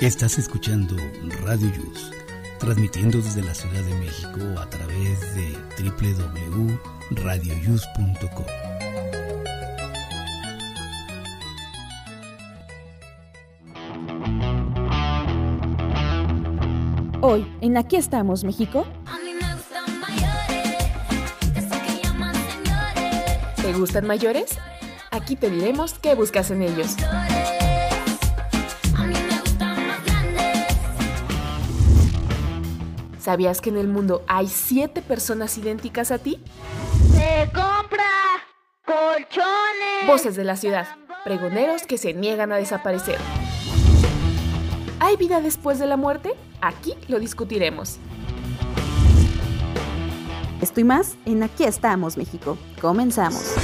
Estás escuchando Radio Yus, transmitiendo desde la Ciudad de México a través de www.radioyus.com. Hoy, en Aquí estamos, México. ¿Te gustan mayores? Aquí te diremos qué buscas en ellos. ¿Sabías que en el mundo hay siete personas idénticas a ti? Se compra colchones. Voces de la ciudad, pregoneros que se niegan a desaparecer. ¿Hay vida después de la muerte? Aquí lo discutiremos. Estoy más en Aquí estamos, México. Comenzamos.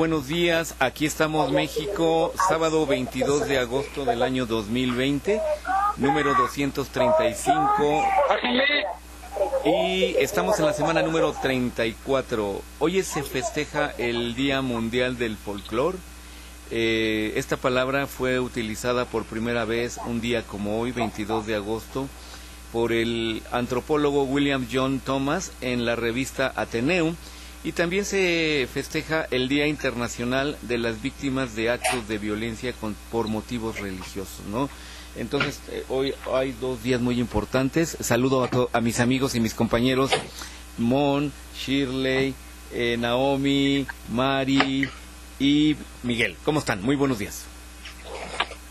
Buenos días. Aquí estamos México, sábado 22 de agosto del año 2020, número 235. Y estamos en la semana número 34. Hoy se festeja el Día Mundial del Folclor. Eh, esta palabra fue utilizada por primera vez un día como hoy, 22 de agosto, por el antropólogo William John Thomas en la revista Ateneum. Y también se festeja el Día Internacional de las Víctimas de Actos de Violencia con- por motivos religiosos, ¿no? Entonces, eh, hoy hay dos días muy importantes. Saludo a, mis amigos y mis compañeros Mon, Shirley, eh, Naomi, Mari y Miguel. ¿Cómo están? Muy buenos días.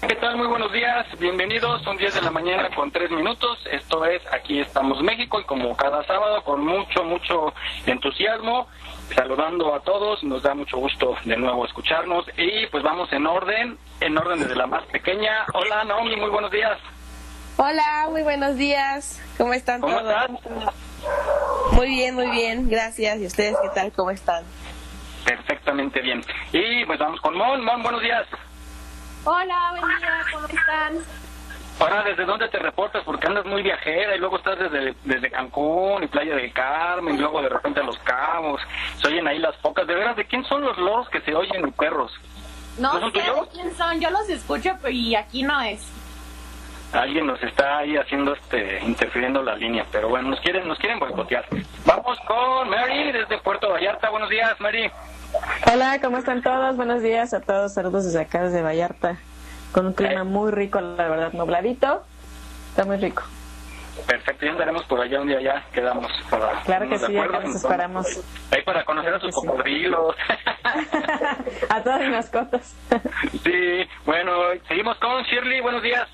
¿Qué tal? Muy buenos días, bienvenidos. Son 10 de la mañana con 3 minutos. Esto es Aquí estamos México y como cada sábado con mucho, mucho entusiasmo, saludando a todos. Nos da mucho gusto de nuevo escucharnos y pues vamos en orden, en orden desde la más pequeña. Hola Naomi, muy buenos días. Hola, muy buenos días. ¿Cómo están ¿Cómo todos? estás? Muy bien, muy bien. Gracias. ¿Y ustedes qué tal? ¿Cómo están? Perfectamente bien. Y pues vamos con Mon. Mon, buenos días. Hola, buen día, ¿cómo están? Ahora, ¿desde dónde te reportas? Porque andas muy viajera y luego estás desde, desde Cancún y Playa del Carmen y luego de repente a Los Cabos. Se oyen ahí las focas. ¿De veras de quién son los loros que se oyen y perros? No ¿No son sé tuyos? de quién son, yo los escucho y aquí no es. Alguien nos está ahí haciendo este interfiriendo la línea, pero bueno, nos quieren nos quieren boicotear. Vamos con Mary desde Puerto Vallarta. Buenos días, Mary. Hola, ¿cómo están todos? Buenos días a todos. Saludos desde acá, desde Vallarta. Con un clima muy rico, la verdad, nubladito. Está muy rico. Perfecto, ya andaremos por allá un día ya quedamos para Claro que sí, acuerdo. acá nos esperamos. Ahí para conocer a sus Sí. cocodrilos. a todas mis mascotas. sí, bueno, seguimos con Shirley. Buenos días.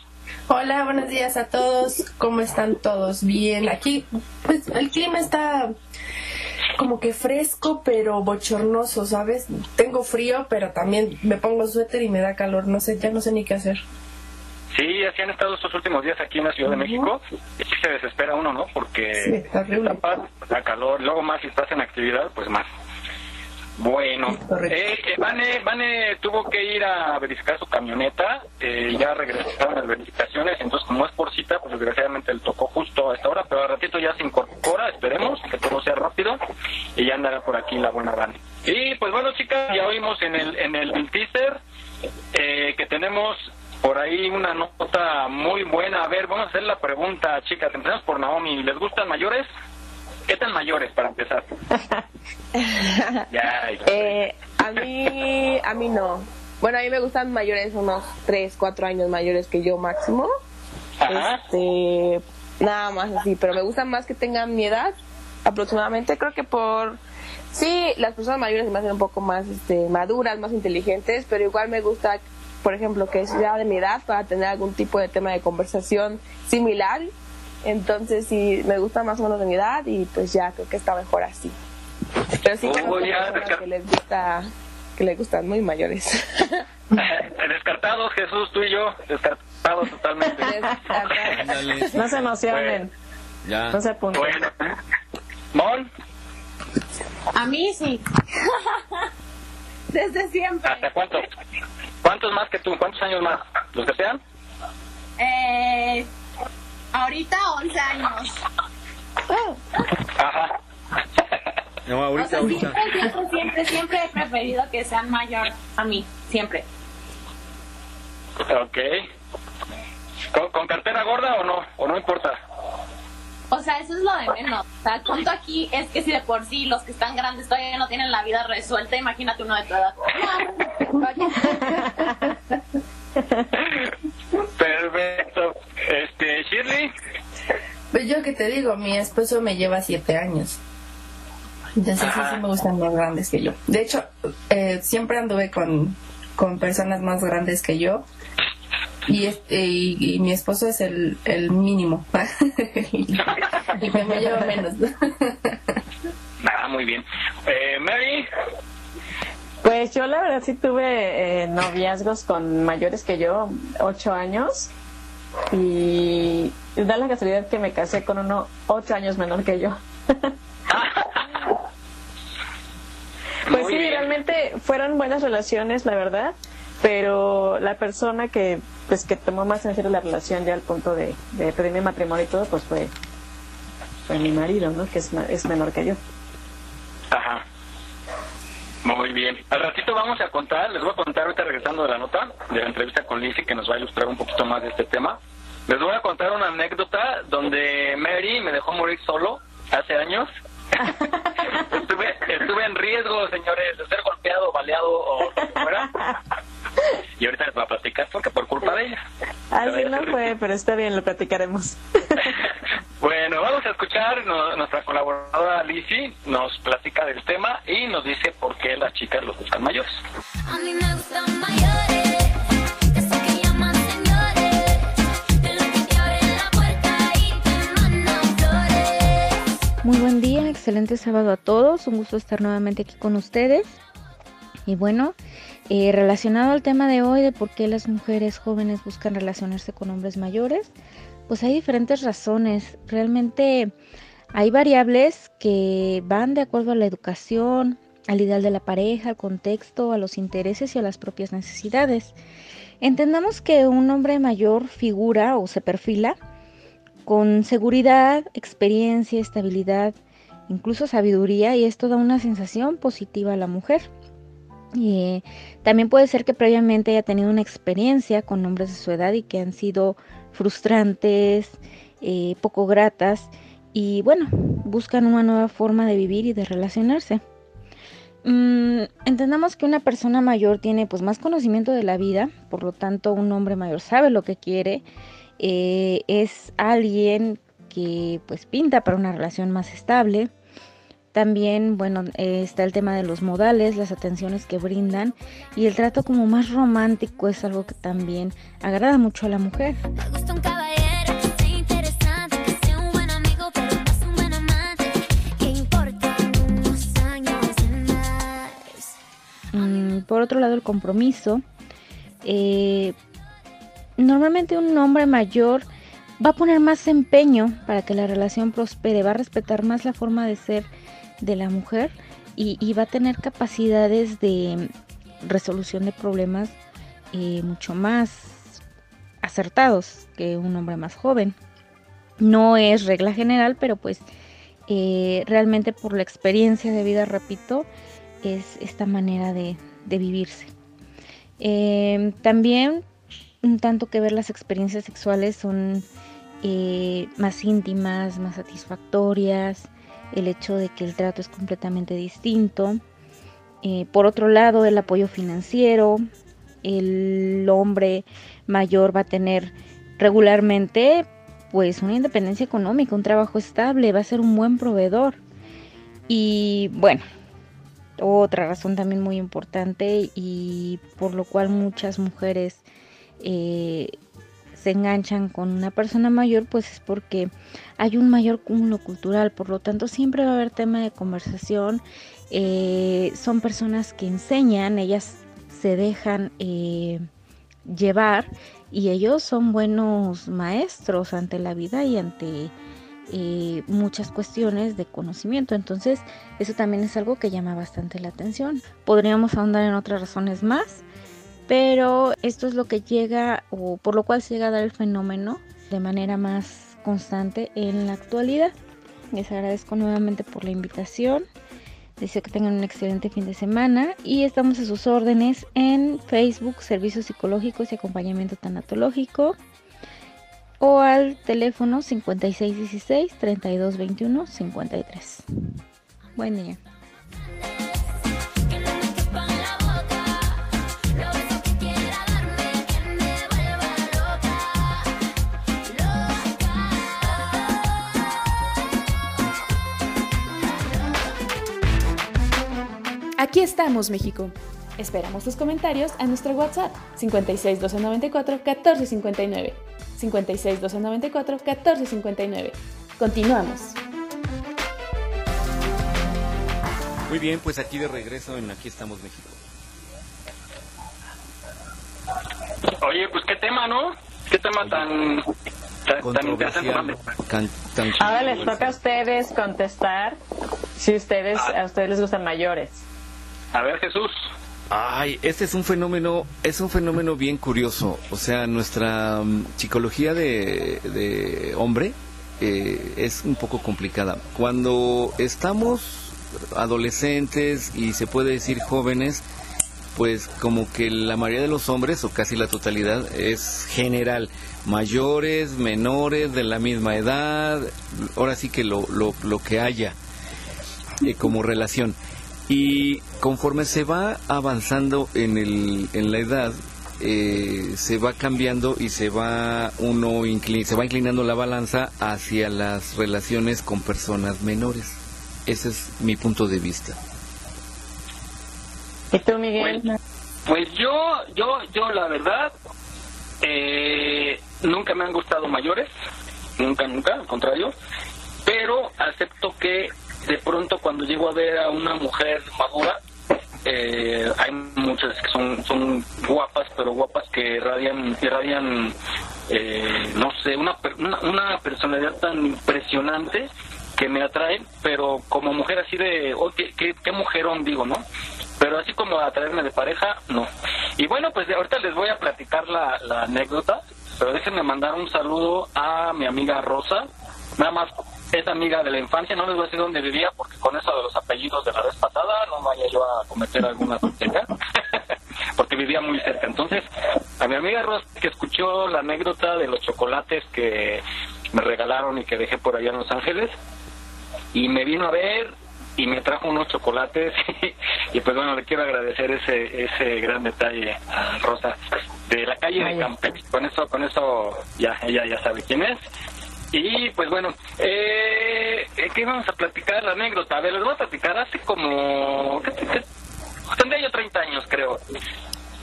Hola, buenos días a todos. ¿Cómo están todos? Bien. Aquí, pues el clima está como que fresco, pero bochornoso, ¿sabes? Tengo frío, pero también me pongo suéter y me da calor. No sé, ya no sé ni qué hacer. Sí, así han estado estos últimos días aquí en la Ciudad de México. Y sí se desespera uno, ¿no? Porque Sí, horrible. la paz, da calor, luego más si estás en actividad, pues más. Bueno, eh, eh, Vane, Vane tuvo que ir a verificar su camioneta, eh, ya regresaron las verificaciones, entonces como es por cita, pues desgraciadamente le tocó justo a esta hora, pero al ratito ya se incorpora, esperemos que todo sea rápido y ya andará por aquí la buena Vane. Y pues bueno chicas, ya oímos en el, en el teaser eh, que tenemos por ahí una nota muy buena. A ver, vamos a hacer la pregunta, chicas. Empezamos por Naomi. ¿Les gustan mayores? ¿Qué tan mayores para empezar? ya. Eh, a mí, a mí no. Bueno, a mí me gustan mayores, unos 3, 4 años mayores que yo máximo. Ajá. Este, nada más así, pero me gustan más que tengan mi edad, aproximadamente. Creo que por sí, las personas mayores se me hacen un poco más este, maduras, más inteligentes, pero igual me gusta, por ejemplo, que sea de mi edad para tener algún tipo de tema de conversación similar. Entonces, sí, me gusta más o menos de mi edad y pues ya creo que está mejor así. Pero sí, Oh, personas descar- que les gusta, que les gustan muy mayores. Descartados, Jesús, tú y yo. Descartados totalmente. Ándale. No se emocionen. Ya. No se apunten. bueno. Mon, A mí sí. Desde siempre. ¿hasta cuánto? ¿Cuántos más que tú? ¿Cuántos años más? ¿Los que sean? Eh, ahorita 11 años. Ajá. No, O ahorita, sea, ahorita. siempre, siempre, siempre, siempre he preferido que sean mayor a mí. Siempre. Ok. ¿Con, con cartera gorda o no? ¿O no importa? O sea, eso es lo de menos. O sea, el punto aquí es que si de por sí los que están grandes todavía no tienen la vida resuelta, imagínate uno de tu edad. Perfecto. Este, Shirley. Pues yo que te digo, mi esposo me lleva siete años. Entonces sí, Ajá. sí me gustan más grandes que yo. De hecho, eh, siempre anduve con, con personas más grandes que yo. Y, este, y, y mi esposo es el, el mínimo. y que me lleva menos. Ah, muy bien. Eh, Mary. Pues yo la verdad sí tuve eh, noviazgos con mayores que yo, ocho años, y da la casualidad que me casé con uno ocho años menor que yo. Pues Muy sí, bien. realmente fueron buenas relaciones, la verdad, pero la persona que pues que tomó más en serio la relación ya al punto de, de pedirme matrimonio y todo, pues fue, fue mi marido, ¿no? Que es, es menor que yo. Ajá. Muy bien. Al ratito vamos a contar, les voy a contar ahorita regresando de la nota, de la entrevista con Lizzie, que nos va a ilustrar un poquito más de este tema. Les voy a contar una anécdota donde Mary me dejó morir solo hace años. estuve, estuve en riesgo, señores, de ser golpeado, baleado o lo que fuera. Y ahorita les voy a platicar porque por culpa de ella. Así no fue, pero está bien, lo platicaremos. Bueno, vamos a escuchar, no- nuestra colaboradora Lizzie nos platica del tema y nos dice por qué las chicas los buscan mayores. A mí me gustan mayores, esos que llaman señores, de los que te abren la puerta y te mandan flores. Muy buen día, excelente sábado a todos. Un gusto estar nuevamente aquí con ustedes. Y bueno, eh, relacionado al tema de hoy de por qué las mujeres jóvenes buscan relacionarse con hombres mayores, pues hay diferentes razones. Realmente hay variables que van de acuerdo a la educación, al ideal de la pareja, al contexto, a los intereses y a las propias necesidades. Entendamos que un hombre mayor figura o se perfila con seguridad, experiencia, estabilidad, incluso sabiduría y esto da una sensación positiva a la mujer. Eh, también puede ser que previamente haya tenido una experiencia con hombres de su edad y que han sido frustrantes, eh, poco gratas y bueno, buscan una nueva forma de vivir y de relacionarse. Mm, entendamos que una persona mayor tiene pues más conocimiento de la vida, por lo tanto un hombre mayor sabe lo que quiere, eh, es alguien que pues pinta para una relación más estable. También, bueno, eh, está el tema de los modales, las atenciones que brindan y el trato como más romántico es algo que también agrada mucho a la mujer. Mm, por otro lado, el compromiso. Eh, normalmente un hombre mayor va a poner más empeño para que la relación prospere, va a respetar más la forma de ser de la mujer y, va a tener capacidades de resolución de problemas eh, mucho más acertados que un hombre más joven. No es regla general, pero pues eh, realmente por la experiencia de vida, repito, es esta manera de, de vivirse. Eh, también un tanto que ver las experiencias sexuales son eh, más íntimas, más satisfactorias, el hecho de que el trato es completamente distinto. Eh, por otro lado, el apoyo financiero, el hombre mayor va a tener regularmente pues una independencia económica, un trabajo estable, va a ser un buen proveedor. Y bueno, otra razón también muy importante y por lo cual muchas mujeres eh, se enganchan con una persona mayor, pues es porque hay un mayor cúmulo cultural, por lo tanto siempre va a haber tema de conversación, eh, son personas que enseñan, ellas se dejan eh, llevar y ellos son buenos maestros ante la vida y ante eh, muchas cuestiones de conocimiento. Entonces, eso también es algo que llama bastante la atención. Podríamos ahondar en otras razones más, pero esto es lo que llega o por lo cual se llega a dar el fenómeno de manera más constante en la actualidad. Les agradezco nuevamente por la invitación. Deseo que tengan un excelente fin de semana y estamos a sus órdenes en Facebook, Servicios Psicológicos y Acompañamiento Tanatológico o al teléfono 5616-3221-53. Buen día. Aquí estamos, México. Esperamos tus comentarios a nuestro WhatsApp 56 294 1459. 56 294 1459. Continuamos. Muy bien, pues aquí de regreso en Aquí estamos México. Oye, pues qué tema, ¿no? Qué tema tan, tan, tan interesante. Can- tan chido, Ahora les toca a ustedes contestar si ustedes a ustedes les gustan mayores. A ver, Jesús. Ay, este es un fenómeno, es un fenómeno bien curioso. O sea, nuestra mm, psicología de, hombre eh, es un poco complicada. Cuando estamos adolescentes y se puede decir jóvenes, pues como que la mayoría de los hombres, o casi la totalidad, es general. Mayores, menores, de la misma edad, ahora sí que lo, lo, lo que haya eh, como relación. Y conforme se va avanzando en, el, en la edad, eh, se va cambiando y se va uno incli- se va inclinando la balanza hacia las relaciones con personas menores. Ese es mi punto de vista. ¿Y tú, Miguel? Pues yo, yo, yo la verdad, eh, nunca me han gustado mayores, nunca, nunca, al contrario, pero acepto que de pronto cuando llego a ver a una mujer madura, eh, hay muchas que son, son guapas, pero guapas que irradian, irradian eh, no sé, una, una, una personalidad tan impresionante que me atraen, pero como mujer así de, oh, qué, qué, qué mujerón digo, ¿no? Pero así como atraerme de pareja, no. Y bueno, pues ahorita les voy a platicar la, la anécdota, pero déjenme mandar un saludo a mi amiga Rosa, nada más es amiga de la infancia, no les voy a decir dónde vivía, porque con eso de los apellidos de la vez pasada no vaya yo a cometer alguna tontería, porque vivía muy cerca. Entonces, a mi amiga Rosa, que escuchó la anécdota de los chocolates que me regalaron y que dejé por allá en Los Ángeles, y me vino a ver y me trajo unos chocolates y pues bueno le quiero agradecer ese ese gran detalle a Rosa de la calle de Campeche. Con eso con eso ya ella ya sabe quién es y pues bueno eh, qué vamos a platicar la anécdota a ver les voy a platicar hace como ¿qué- qué- tendría yo 30 años creo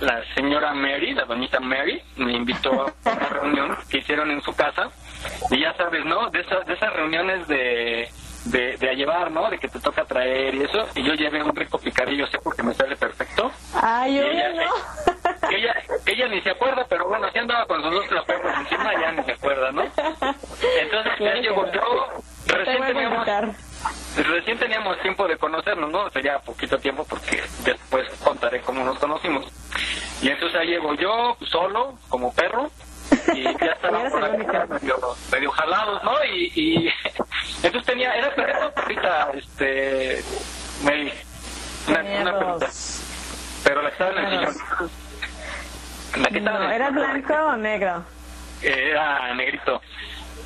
la señora Mary, la doñita Mary, me invitó a una reunión que hicieron en su casa. Y ya sabes, ¿no? De esas, de esas reuniones de, de, de a llevar, ¿no? De que te toca traer y eso. Y yo llevé un rico picadillo sé porque me sale perfecto. Ay, yo ella, no. ella, ella ni se acuerda, pero bueno, así andaba con sus dos claperos encima, ya ni se acuerda, ¿no? Entonces ya llego yo, Te recién teníamos, recién teníamos tiempo de conocernos, ¿no? Sería poquito tiempo porque después contaré cómo nos conocimos. Y entonces ahí llego yo, solo, como perro, y ya estaba por acá medio, medio jalados, ¿no? Y, y entonces tenía, era perrito perrita, este, Mary, una, perrita, pero la que estaba en el sillón. La que estaba en No, el ¿Era blanco o negro? Era negrito.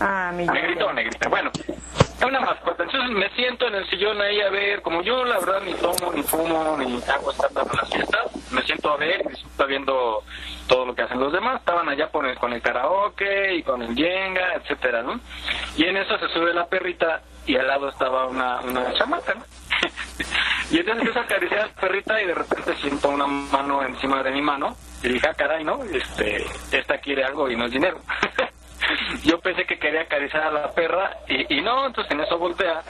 Ah, Miguel. Negrito o negrita. Bueno, es una mascota. Entonces me siento en el sillón ahí a ver, como yo la verdad ni tomo, ni fumo, ni hago estándar en las fiestas, me siento a ver disfruto viendo todo lo que hacen los demás. Estaban allá por el- con el karaoke y con el yenga, etcétera, ¿no? Y en eso se sube la perrita y al lado estaba una, una chamaca, ¿no? y entonces empiezo a acariciar a la perrita y de repente siento una mano encima de mi mano y dije, ah, caray, ¿no? Este, esta quiere algo y no es dinero. yo pensé que quería acariciar a la perra y, y no, entonces en eso voltea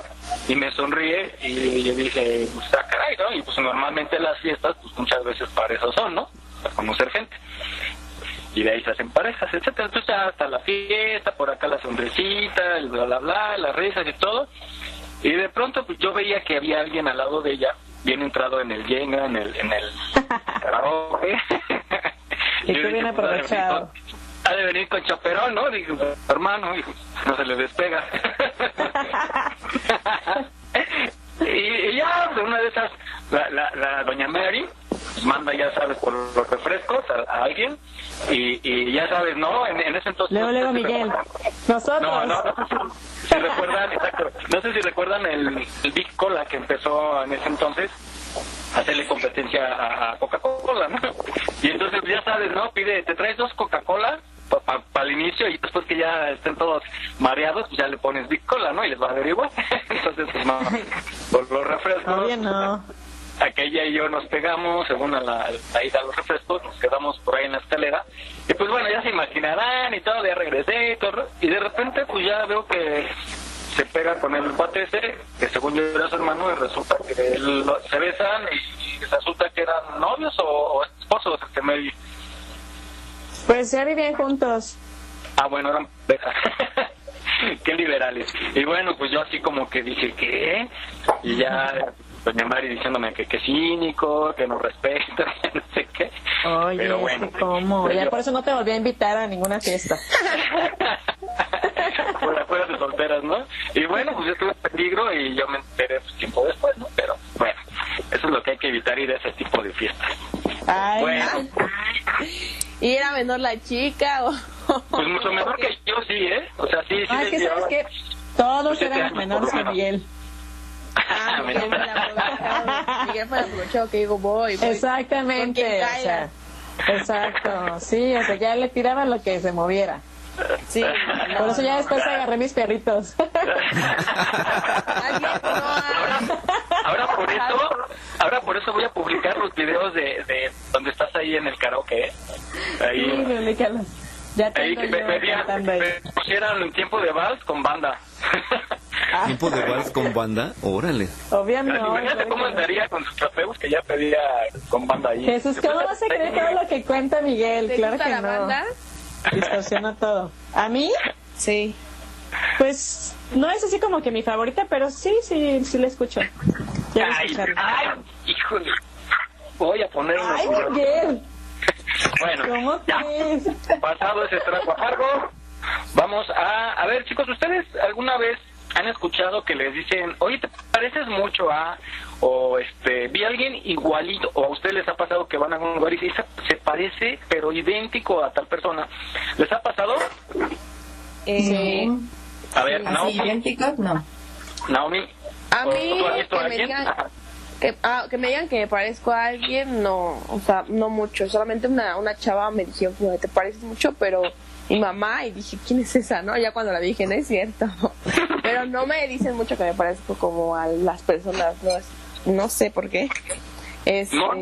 y me sonríe y yo dije, pues ah, caray, ¿no? Y pues normalmente las fiestas, pues muchas veces para eso son, ¿no? Para conocer gente. Y de ahí se hacen parejas, etcétera. Entonces ya hasta la fiesta, por acá la sonrisita, el bla bla bla, las risas y todo. Y de pronto pues yo veía que había alguien al lado de ella, bien entrado en el yenga, en el, en el karaoke. Y dije, bien pues, aprovechado. Ha de venir con chaperón, ¿no? Digo, hermano, hijo, no se le despega. y, y ya, de una de esas, la, la, la doña Mary manda, ya sabes, por los refrescos a, a alguien. Y, y ya sabes, ¿no? En, en ese entonces... Luego, luego, Miguel. Nosotros. No, no, no si recuerdan, exacto, no sé si recuerdan el, el Big Cola que empezó en ese entonces a hacerle competencia a a Coca-Cola, ¿no? Y entonces ya sabes, ¿no? Pide, te traes dos Coca-Cola para el inicio y después que ya estén todos mareados, pues ya le pones Big Cola, ¿no? Y les va a dar igual. entonces, pues no, por los refrescos. Obvio no. Aquella y yo nos pegamos, según a la, la ida a los refrescos, nos quedamos por ahí en la escalera. Y pues bueno, ya se imaginarán y todo, ya regresé y todo. Y de repente, pues ya veo que se pega con el cuate ese, que según yo era su hermano, y resulta que él se besan y, resulta que eran novios o, o esposos, este medio. Pues ya vivían juntos. Ah, bueno, eran. Qué liberales. Y bueno, pues yo así como que dije, ¿qué? Y ya doña Mari diciéndome que, que cínico, que no respeta, no sé qué. Oye, Pero bueno, cómo. pues Ya yo- por eso no te volví a invitar a ninguna fiesta. por afuera de solteras, ¿no? Y bueno, pues yo estuve en peligro y yo me enteré pues, tiempo después, ¿no? Pero bueno, eso es lo que hay que evitar ir a ese tipo de fiestas. Ay, Bueno, ¿Y era menor la chica o...? pues mucho mejor que yo sí, ¿eh? O sea, sí, sí. Les que sabes que todos años, menores que. Miguel. Ah, Miguel aprovechado. Miguel fue el aprovechado que digo, voy, voy. Exactamente. O sea, exacto. Sí, o sea, ya le tiraba lo que se moviera. Sí. Por eso ya después agarré mis perritos. Ahora por eso, ahora por eso voy a publicar los videos de, de donde estás ahí en el karaoke. Sí, Ahí, publícalos. Ya ahí que me, me, me pusieran tiempo de vals con banda. ¿Tiempo de vals con banda? Órale. Obvio no. Imagínate cómo estaría con sus trapeos que ya pedía con banda ahí. Jesús, ¿cómo vas a creer todo lo que cuenta Miguel? ¿Te Claro gusta que la no. banda? Distorsiona todo. ¿A mí? Sí. Pues no es así como que mi favorita, pero sí, sí, sí la escucho. Quiero Ay, ay, híjole. Voy a poner una. Ay, Miguel. Bueno, ¿Cómo ya. crees? pasado ese trago amargo, vamos a... A ver, chicos, ¿ustedes alguna vez han escuchado que les dicen, oye, te pareces mucho a... o este, vi a alguien igualito, o a ustedes les ha pasado que van a algún lugar y se parece, pero idéntico a tal persona? ¿Les ha pasado? Eh, A ver, Así Naomi, idénticos, no. Naomi, A ¿o- mí, ¿tú has visto a que me alguien? digan- Ajá. Que, ah, que me digan que me parezco a alguien, no, o sea, no mucho. Solamente una, una chava me dijo, "Fíjate, te pareces mucho, pero mi mamá, y dije, ¿quién es esa? no Ya cuando la dije, no es cierto. pero no me dicen mucho que me parezco como a las personas, no, Es- no sé por qué. Este, No.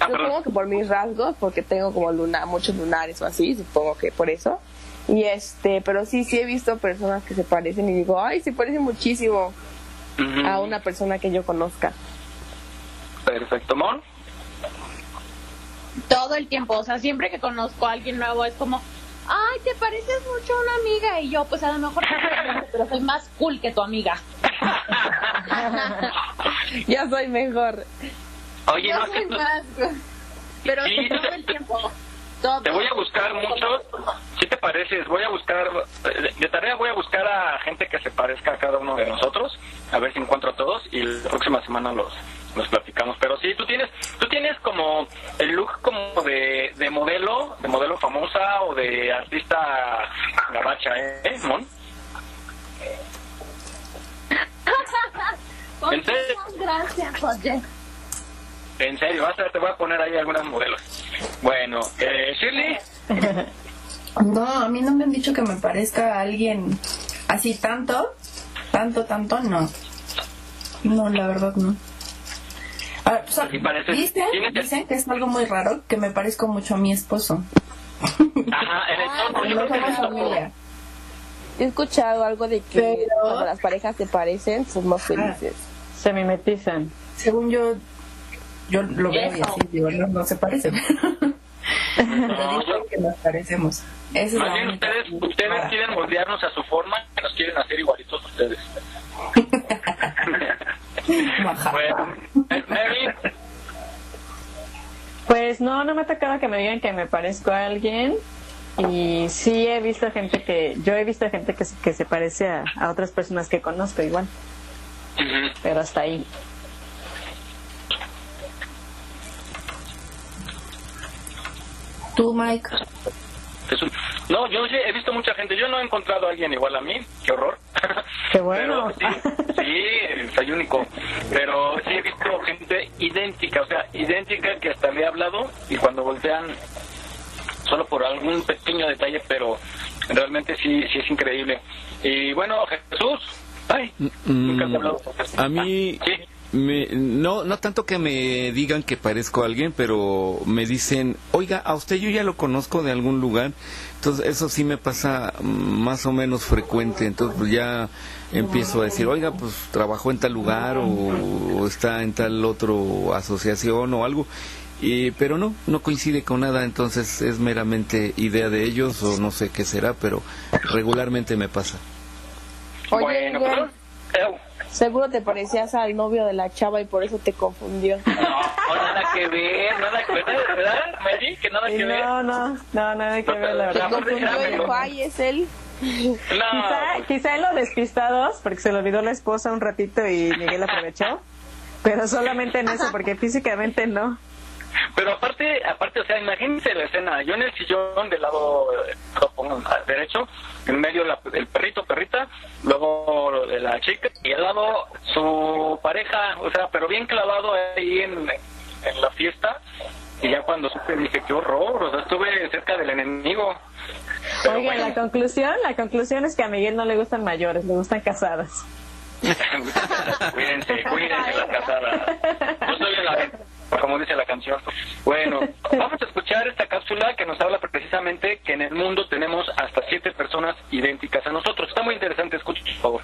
Ah, supongo que por mis rasgos, porque tengo como luna, muchos lunares o así, supongo que por eso. Y este, pero sí, sí he visto personas que se parecen y digo, ay, se parece muchísimo a una persona que yo conozca. Perfecto, Mon. Todo el tiempo, o sea, siempre que conozco a alguien nuevo es como, ay, te pareces mucho a una amiga. Y yo, pues a lo mejor, pero soy más cool que tu amiga. ya soy mejor. Oye, Yo no, soy más. Pero Sí, todo te- el tiempo. Todo. Te voy a buscar muchos. Si te pareces, voy a buscar, de tarea voy a buscar a gente que se parezca a cada uno de nosotros, a ver si encuentro a todos y la próxima semana los, los platicamos. Pero sí, tú tienes, tú tienes como el look como de, de modelo, de modelo famosa o de artista gabacha, ¿eh, Mon? ¿En serio? Muchas gracias, oye. En serio, vas a ver, te voy a poner ahí algunos modelos. Bueno, eh, Shirley, No, a mí no me han dicho que me parezca a alguien así tanto, tanto, tanto, no. No, la verdad no. A ver, pues, ¿Y pareces- dicen, tienes- dicen que es algo muy raro, que me parezco mucho a mi esposo. ajá, en el tono, yo No creo que en somos familia. He escuchado algo de que Pero- cuando las parejas se parecen, son más felices. Se mimetizan. Según yo, yo lo veo y así, digo, no, no se parece. Pero dicen que nos parecemos. Esa es Más bien ustedes, ustedes quieren moldearnos a su forma, que nos quieren hacer igualitos a ustedes. Maja. bueno, Pues no, no me ha tocado que me digan que me parezco a alguien. Y sí he visto gente que, yo he visto gente que, se- que se parece a, a otras personas que conozco igual, pero hasta ahí. Tú, Mike. Jesús. No, yo sí he visto mucha gente. Yo no he encontrado a alguien igual a mí. Qué horror. Qué bueno. Pero sí, sí, soy único. Pero sí he visto gente idéntica, o sea, idéntica que hasta le he hablado y cuando voltean solo por algún pequeño detalle, pero realmente sí, sí es increíble. Y bueno, Jesús, ay, nunca te he hablado. A mí, me- no, no tanto que me digan que parezco a alguien, pero me dicen, oiga, a usted yo ya lo conozco de algún lugar. Entonces, eso sí me pasa más o menos frecuente. Entonces, pues ya empiezo a decir, oiga, pues trabajó en tal lugar o, o está en tal otro asociación o algo. Y, pero no, no coincide con nada, entonces es meramente idea de ellos o no sé qué será, pero regularmente me pasa. Oye, Bueno, pero- seguro te parecías al novio de la chava y por eso te confundió. No, nada que ver, nada que ver, ¿verdad, Mary? Que nada que ver. No, no, no, nada que ver, la Te verdad. confundió y dijo, ay, es él. Quizá, quizá en lo despistados, porque se lo olvidó la esposa un ratito y Miguel aprovechó, pero solamente en eso, porque físicamente no. Pero aparte, aparte, o sea, imagínense la escena. Yo en el sillón del lado, eh, derecho, en medio la- el perrito, perrita, luego de la chica y al lado su pareja, o sea, pero bien clavado ahí en, en la fiesta. Y ya cuando supe dije, qué horror, o sea, estuve cerca del enemigo. Pero bueno. la conclusión, la conclusión es que a Miguel no le gustan mayores, le gustan casadas. cuídense, cuídense las casadas. Yo soy en la como dice la canción. Bueno, vamos a escuchar esta cápsula que nos habla precisamente que en el mundo tenemos hasta siete personas idénticas a nosotros. Está muy interesante, escuchen por favor.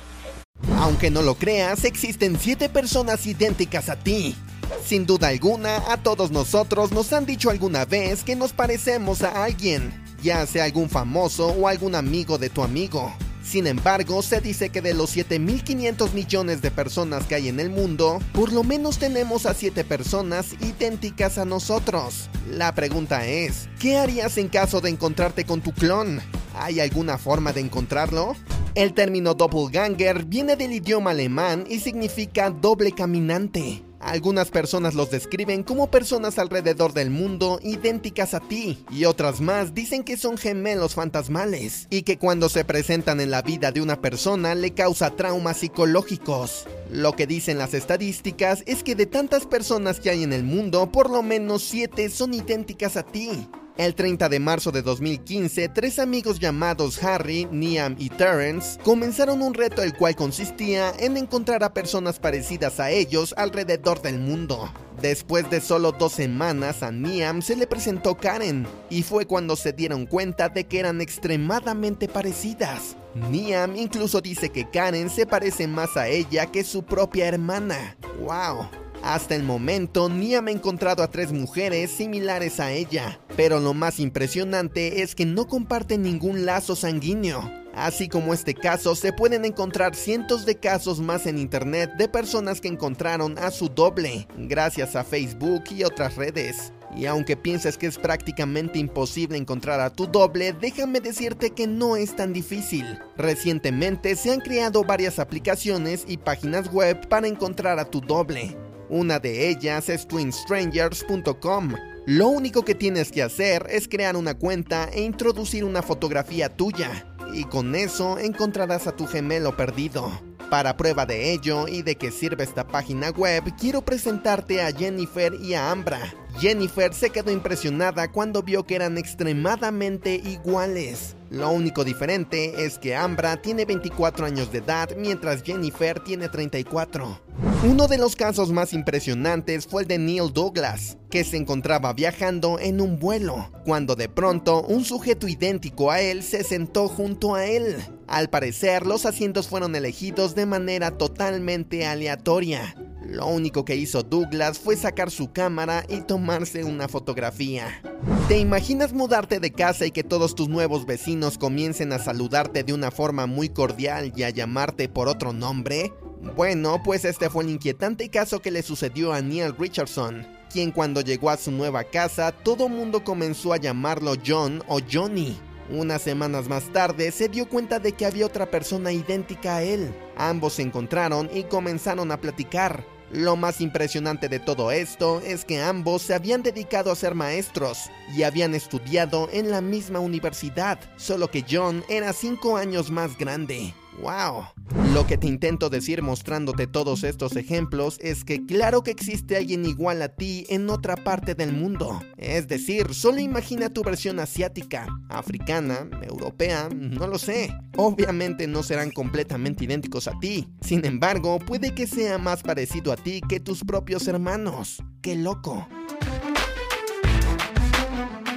Aunque no lo creas, existen siete personas idénticas a ti. Sin duda alguna, a todos nosotros nos han dicho alguna vez que nos parecemos a alguien, ya sea algún famoso o algún amigo de tu amigo. Sin embargo, se dice que de los 7.500 millones de personas que hay en el mundo, por lo menos tenemos a 7 personas idénticas a nosotros. La pregunta es, ¿qué harías en caso de encontrarte con tu clon? ¿Hay alguna forma de encontrarlo? El término doppelganger viene del idioma alemán y significa doble caminante. Algunas personas los describen como personas alrededor del mundo idénticas a ti y otras más dicen que son gemelos fantasmales y que cuando se presentan en la vida de una persona le causa traumas psicológicos. Lo que dicen las estadísticas es que de tantas personas que hay en el mundo, por lo menos 7 son idénticas a ti. El 30 de marzo de 2015, tres amigos llamados Harry, Niam y Terrence comenzaron un reto el cual consistía en encontrar a personas parecidas a ellos alrededor del mundo. Después de solo dos semanas a Niam se le presentó Karen y fue cuando se dieron cuenta de que eran extremadamente parecidas. Niam incluso dice que Karen se parece más a ella que su propia hermana. ¡Wow! Hasta el momento, Niam ha encontrado a tres mujeres similares a ella, pero lo más impresionante es que no comparten ningún lazo sanguíneo. Así como este caso, se pueden encontrar cientos de casos más en internet de personas que encontraron a su doble, gracias a Facebook y otras redes. Y aunque pienses que es prácticamente imposible encontrar a tu doble, déjame decirte que no es tan difícil. Recientemente se han creado varias aplicaciones y páginas web para encontrar a tu doble. Una de ellas es twinstrangers.com. Lo único que tienes que hacer es crear una cuenta e introducir una fotografía tuya. Y con eso encontrarás a tu gemelo perdido. Para prueba de ello y de que sirve esta página web, quiero presentarte a Jennifer y a Ambra. Jennifer se quedó impresionada cuando vio que eran extremadamente iguales. Lo único diferente es que Ambra tiene 24 años de edad mientras Jennifer tiene 34. Uno de los casos más impresionantes fue el de Neil Douglas, que se encontraba viajando en un vuelo, cuando de pronto un sujeto idéntico a él se sentó junto a él. Al parecer, los asientos fueron elegidos de manera totalmente aleatoria. Lo único que hizo Douglas fue sacar su cámara y tomarse una fotografía. ¿Te imaginas mudarte de casa y que todos tus nuevos vecinos comiencen a saludarte de una forma muy cordial y a llamarte por otro nombre? Bueno, pues este fue el inquietante caso que le sucedió a Neil Richardson. quien cuando llegó a su nueva casa todo mundo comenzó a llamarlo John o Johnny. Unas semanas más tarde se dio cuenta de que había otra persona idéntica a él. Ambos se encontraron y comenzaron a platicar. Lo más impresionante de todo esto es que ambos se habían dedicado a ser maestros y habían estudiado en la misma universidad, solo que John era 5 años más grande. ¡Wow! Lo que te intento decir mostrándote todos estos ejemplos es que claro que existe alguien igual a ti en otra parte del mundo. Es decir, solo imagina tu versión asiática, africana, europea, no lo sé. Obviamente no serán completamente idénticos a ti. Sin embargo, puede que sea más parecido a ti que tus propios hermanos. ¡Qué loco!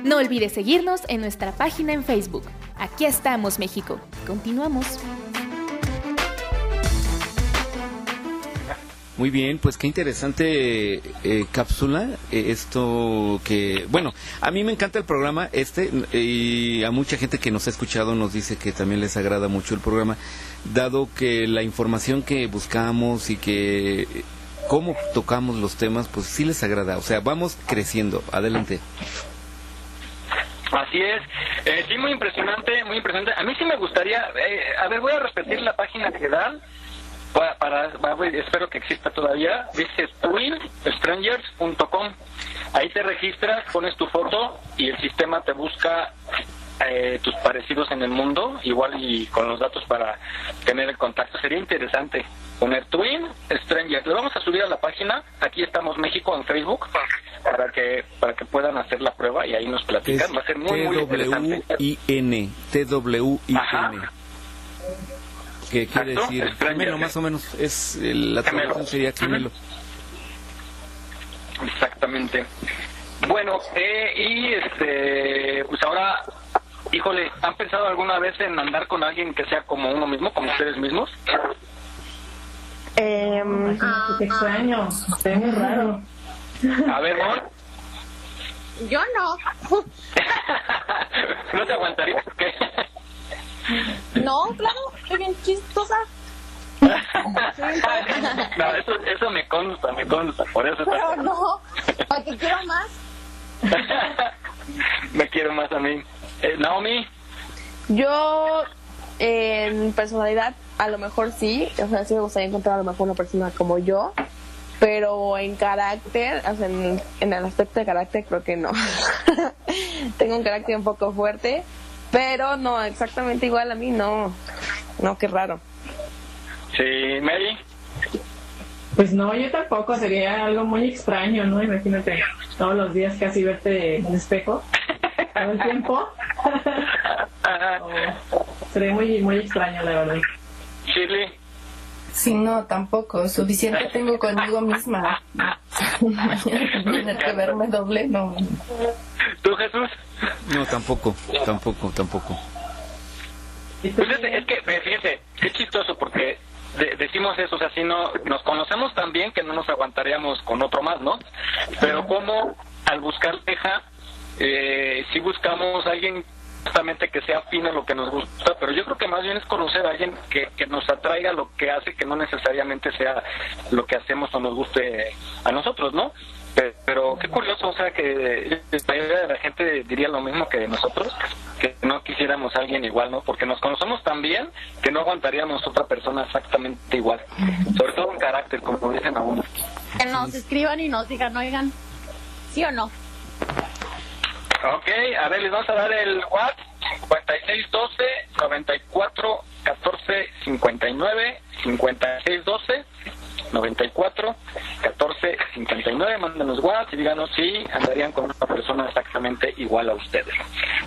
No olvides seguirnos en nuestra página en Facebook. Aquí estamos, México. Continuamos. Muy bien, pues qué interesante eh, cápsula. eh, esto que, bueno, a mí me encanta el programa este y a mucha gente que nos ha escuchado nos dice que también les agrada mucho el programa, dado que la información que buscamos y que eh, cómo tocamos los temas, pues sí les agrada. O sea, vamos creciendo. Adelante. Así es. Eh, sí, muy impresionante, muy impresionante. A mí sí me gustaría, eh, a ver, voy a repetir la página que dan. Para, espero que exista todavía. Dice twinstrangers.com. Ahí te registras, pones tu foto y el sistema te busca eh, tus parecidos en el mundo, igual y con los datos para tener el contacto. Sería interesante poner Twin Strangers. Lo vamos a subir a la página. Aquí estamos México en Facebook para que para que puedan hacer la prueba y ahí nos platican. Va a ser muy muy interesante. T-W-I-N. T-W-I-N. ¿Qué quiere Exacto, decir? Gemelo, más o menos. Es, eh, la traducción sería gemelo. Exactamente. Bueno, eh, y este, pues ahora, híjole, ¿han pensado alguna vez en andar con alguien que sea como uno mismo, como ustedes mismos? Qué extraño, es muy raro. A ver, Mon, Yo no. ¿no te aguantarías? o qué? No, claro, estoy bien chistosa. no, eso, eso me consta, me consta, por eso Pero no, ¿para qué quiero más? me quiero más a mí. Eh, Naomi, Yo, en personalidad, a lo mejor sí. O sea, sí me gustaría encontrar a lo mejor una persona como yo. Pero en carácter, o sea, en, en el aspecto de carácter, creo que no. Tengo un carácter un poco fuerte. Pero no, exactamente igual a mí, no. No, qué raro. sí, Mary, Pues no, yo tampoco, sería algo muy extraño, ¿no? Imagínate todos los días casi verte en el espejo todo el tiempo. Oh, sería muy, muy extraño, la verdad. Shirley, Sí, no, tampoco. Suficiente tengo conmigo misma. Mañana tener que verme doble, no. ¿tú Jesús? No, tampoco, tampoco, tampoco. Pues es, es que, eh, fíjense, qué chistoso porque de- decimos eso, o sea, si no, nos conocemos tan bien que no nos aguantaríamos con otro más, ¿no? Pero como al buscar pareja, eh, si buscamos a alguien justamente que sea afín lo que nos gusta, pero yo creo que más bien es conocer a alguien que, que nos atraiga lo que hace, que no necesariamente sea lo que hacemos o nos guste a nosotros, ¿no? Pe- Pero qué curioso, o sea, que la mayoría de la gente diría lo mismo que nosotros, que no quisiéramos a alguien igual, ¿no? Porque nos conocemos tan bien que no aguantaríamos otra persona exactamente igual. Sobre todo en carácter, como dicen a uno. Que nos escriban y nos digan, oigan, ¿sí o no? Ok, a ver, les vamos a dar el WhatsApp 5612 94 14 59 5612 94 14 59 mándenos WhatsApp y díganos si andarían con una persona exactamente igual a ustedes.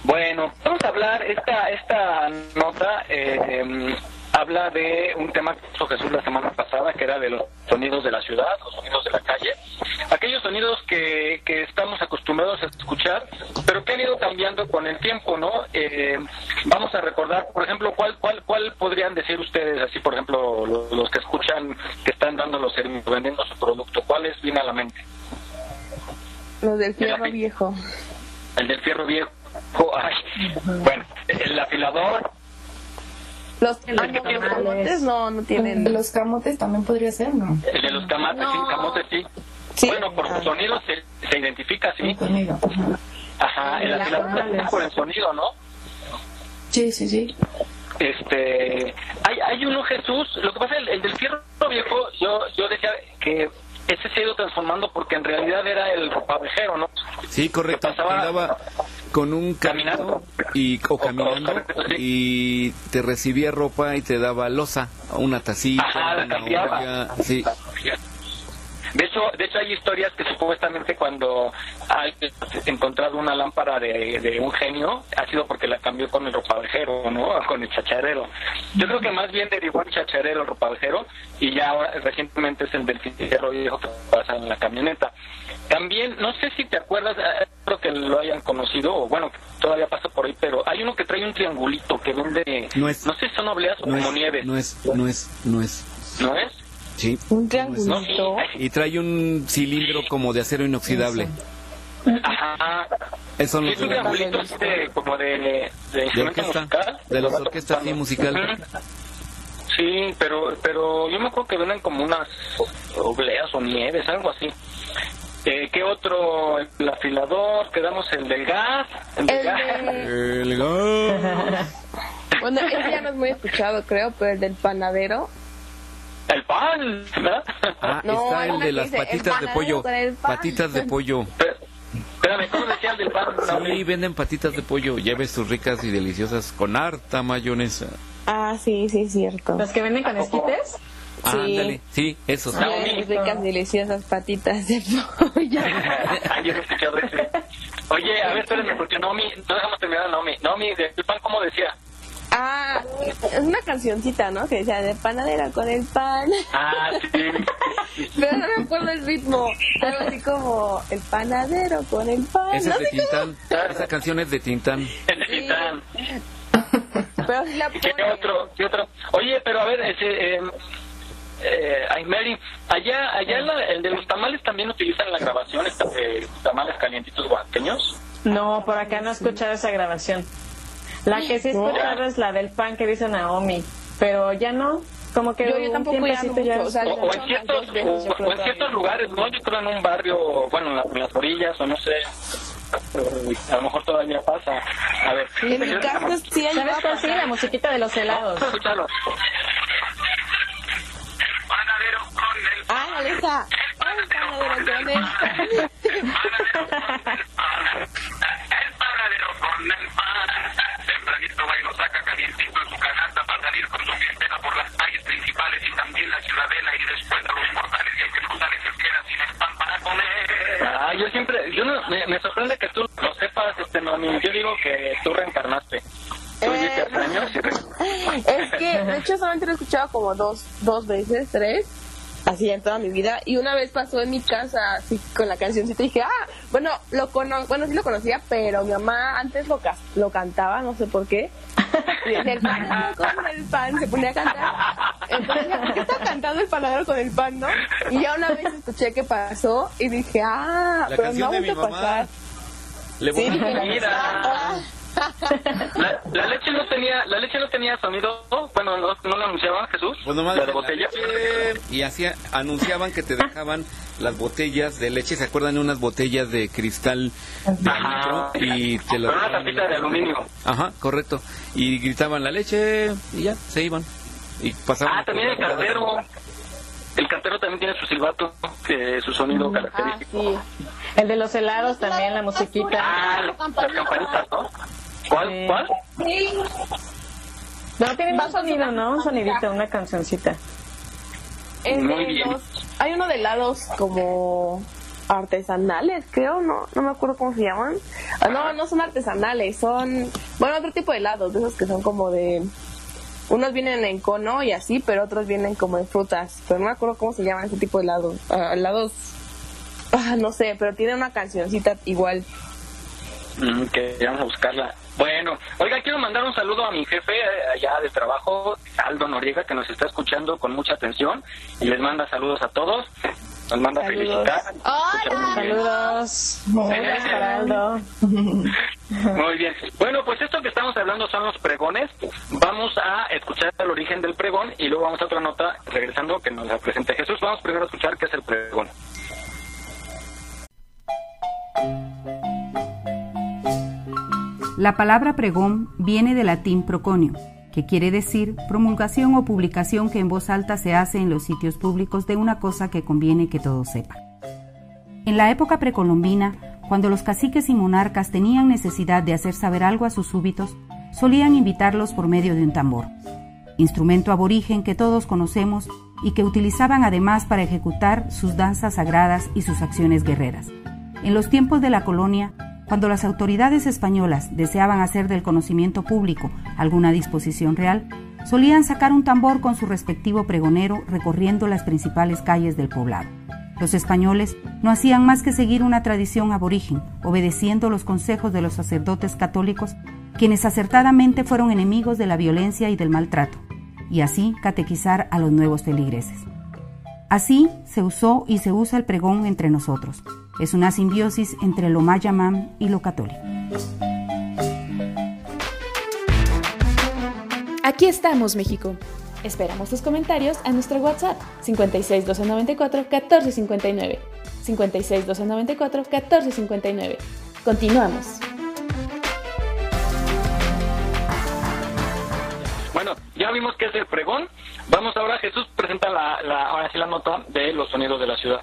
Bueno, vamos a hablar, esta, esta nota eh, em, habla de un tema que hizo Jesús la semana pasada, que era de los sonidos de la ciudad, los sonidos de la calle, aquellos sonidos que, que estamos acostumbrados a escuchar, pero que han ido cambiando con el tiempo, ¿no? Eh, vamos a recordar, por ejemplo, ¿cuál, cuál, cuál podrían decir ustedes, así, por ejemplo, lo- los, que escuchan, que están dando los servicios, vendiendo su producto, ¿cuál les viene a la mente? Los del fierro viejo. El del fierro viejo, ay, bueno, el afilador, Los camotes no, no tienen. Los camotes también podría ser, ¿no? el de los camates, sí, camotes, sí. Bueno, por su sonido se, se identifica, sí. Ajá, el Las afilador tonales. es por el sonido, ¿no? Sí, sí, sí. Este, hay, hay uno Jesús, lo que pasa el, el del fierro viejo, yo yo decía que ese se ha ido transformando porque en realidad era el ropavejero, ¿no? Sí, correcto. Andaba con un carrito y, o caminando y te recibía ropa y te daba losa, una tacita, Ajá, la una cambiaba. olla, sí. De hecho, de hecho hay historias que supuestamente cuando ha encontrado una lámpara de, de un genio ha sido porque la cambió con el ropavejero, ¿no? Con el chacharero. Yo creo que más bien derivó el chacharero el ropavejero y ya ahora recientemente es el del fierro viejo que pasa en la camioneta. También, no sé si te acuerdas, eh, creo que lo hayan conocido, o bueno, todavía pasa por ahí, pero hay uno que trae un triangulito que vende, No es. no sé si son obleas o como es, nieves, no es, no es, no es. ¿no es? Sí. Un No, triangulito. Y trae un cilindro como de acero inoxidable. Ajá. Eso no es un triangulito este, como de, de, de orquesta, musical. de las orquestas sí, musical. Sí, pero pero yo me acuerdo que venden como unas obleas o nieves, algo así. Eh, ¿Qué otro? El afilador, quedamos el del gas. El del El gas. de- El gas. Bueno, ese ya no es muy escuchado, creo, pero el del panadero. El pan, ¿verdad? Ah, No, está el de las dice, patitas de pollo. Patitas de pollo. Espérame, ¿cómo decía el del pan? Sí, venden patitas de pollo. Lleves sus ricas y deliciosas con harta mayonesa. Ah, sí, sí, es cierto. ¿Los que venden con esquites? Ah, ándale. Sí, esos. Muy ricas y deliciosas patitas de pollo. Ay, yo no. Oye, a ver, espérenme, porque Naomi, no dejamos terminar a Naomi. Naomi, ¿el pan cómo decía? Ah, es una cancioncita, ¿no? Que decía de panadera con el pan. Ah, sí. Pero no me acuerdo el ritmo. Algo así como el panadero con el pan. Esa No es de cómo. Tintán. Esa canción es de Tintán. El de Titán. Pero sí la ¿Qué otro? ¿Qué otro? Oye, pero a ver, ese, eh, eh, ay, Mary, allá, allá en la- el de los tamales también utilizan la grabación, esta de tamales calientitos oaxaqueños. No, por acá no he escuchado esa grabación. La que sí he escuchado es la del pan que dice Naomi, pero ya no, como que Yo- yo un tampoco ya tiempecito no ya- mucho, o sea, O, o en ciertos, o- en ciertos lugares, ¿no? Yo creo en un barrio, bueno, en, la- en las orillas, o no sé. A lo mejor todavía pasa. A ver. En mi caso sí hay ¿Sabes cuál sí? La musiquita de los helados. Escúchalo. Ah, Alexa. El panadero con el Tempranito va y lo saca calientito en su canasta para salir con su clientela por las calles principales y también la ciudadela y después a los mortales y el que se queda sin el pan para comer. Ah, yo siempre, yo no, me, me sorprende que tú lo sepas, este Nomi. Yo digo que tú reencarnaste. Re- Es que, de hecho, solamente lo he escuchado como dos, dos veces, tres, así en toda mi vida. Y una vez pasó en mi casa, así con la cancioncita, y dije, ah, bueno, lo cono bueno, sí lo conocía, pero mi mamá antes lo, ca- lo cantaba, no sé por qué. Y el pan con el pan, se ponía a cantar. Entonces, ¿por qué está cantando el panadero con el pan, no? Y ya una vez escuché que pasó y dije, ah, La pero no vuelto a pasar. Le voy Sí, a... Mira. La, la leche no tenía, la leche no tenía sonido, bueno, no, no lo anunciaba Jesús. Pues nomás la de la botella. leche, y hacía, anunciaban que te dejaban las botellas de leche, ¿se acuerdan de unas botellas de cristal de Ajá. litro? Y te lo una tapita de aluminio. Ajá, correcto. Y gritaban la leche y ya, se iban. Y pasaban. Ah, también el cartero. El cartero también tiene su silbato, que su sonido Ah, característico. El de los helados también, la musiquita. Ah, las campanitas, ¿no? ¿Cuál? Sí. ¿Cuál? No, tiene más sonido, ¿no? Un sonidito, una cancioncita. El Muy de bien. los- hay uno de helados como artesanales, creo, no, no me acuerdo cómo se llaman. Ah, no, no son artesanales, son, bueno, otro tipo de helados, de esos que son como de, unos vienen en cono y así, pero otros vienen como de frutas, pero no me acuerdo cómo se llaman ese tipo de helados. Ah, helados, no sé, pero tiene una cancioncita igual. Mm, que vamos a buscarla. Bueno, oiga, quiero mandar un saludo a mi jefe eh, allá de trabajo, Aldo Noriega, que nos está escuchando con mucha atención y les manda saludos a todos. Nos manda Saludos. felicitar. Saludos. Saludos para Aldo. Muy bien. Bueno, pues esto que estamos hablando son los pregones. Vamos a escuchar el origen del pregón y luego vamos a otra nota, regresando, que nos la presente Jesús. Vamos primero a escuchar qué es el pregón. La palabra pregón viene del latín proconio, que quiere decir promulgación o publicación que en voz alta se hace en los sitios públicos de una cosa que conviene que todos sepan. En la época precolombina, cuando los caciques y monarcas tenían necesidad de hacer saber algo a sus súbitos, solían invitarlos por medio de un tambor, instrumento aborigen que todos conocemos y que utilizaban además para ejecutar sus danzas sagradas y sus acciones guerreras. En los tiempos de la colonia, cuando las autoridades españolas deseaban hacer del conocimiento público alguna disposición real, solían sacar un tambor con su respectivo pregonero recorriendo las principales calles del poblado. Los españoles no hacían más que seguir una tradición aborigen, obedeciendo los consejos de los sacerdotes católicos, quienes acertadamente fueron enemigos de la violencia y del maltrato, y así catequizar a los nuevos feligreses. Así se usó y se usa el pregón entre nosotros. Es una simbiosis entre lo mayamam y lo católico. Aquí estamos, México. Esperamos tus comentarios a nuestro WhatsApp 56 294 1459. 56 294 1459. Continuamos. Bueno, ya vimos que es el pregón. Vamos ahora, Jesús presenta la, la, ahora sí la nota de los sonidos de la ciudad.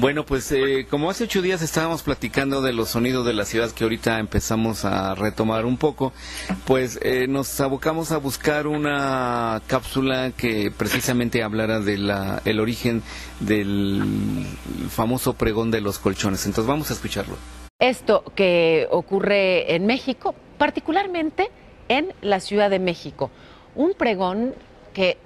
Bueno, pues eh, como hace ocho días estábamos platicando de los sonidos de la ciudad que ahorita empezamos a retomar un poco, pues eh, nos abocamos a buscar una cápsula que precisamente hablara del el origen del famoso pregón de los colchones. Entonces vamos a escucharlo. Esto que ocurre en México, particularmente en la Ciudad de México, un pregón que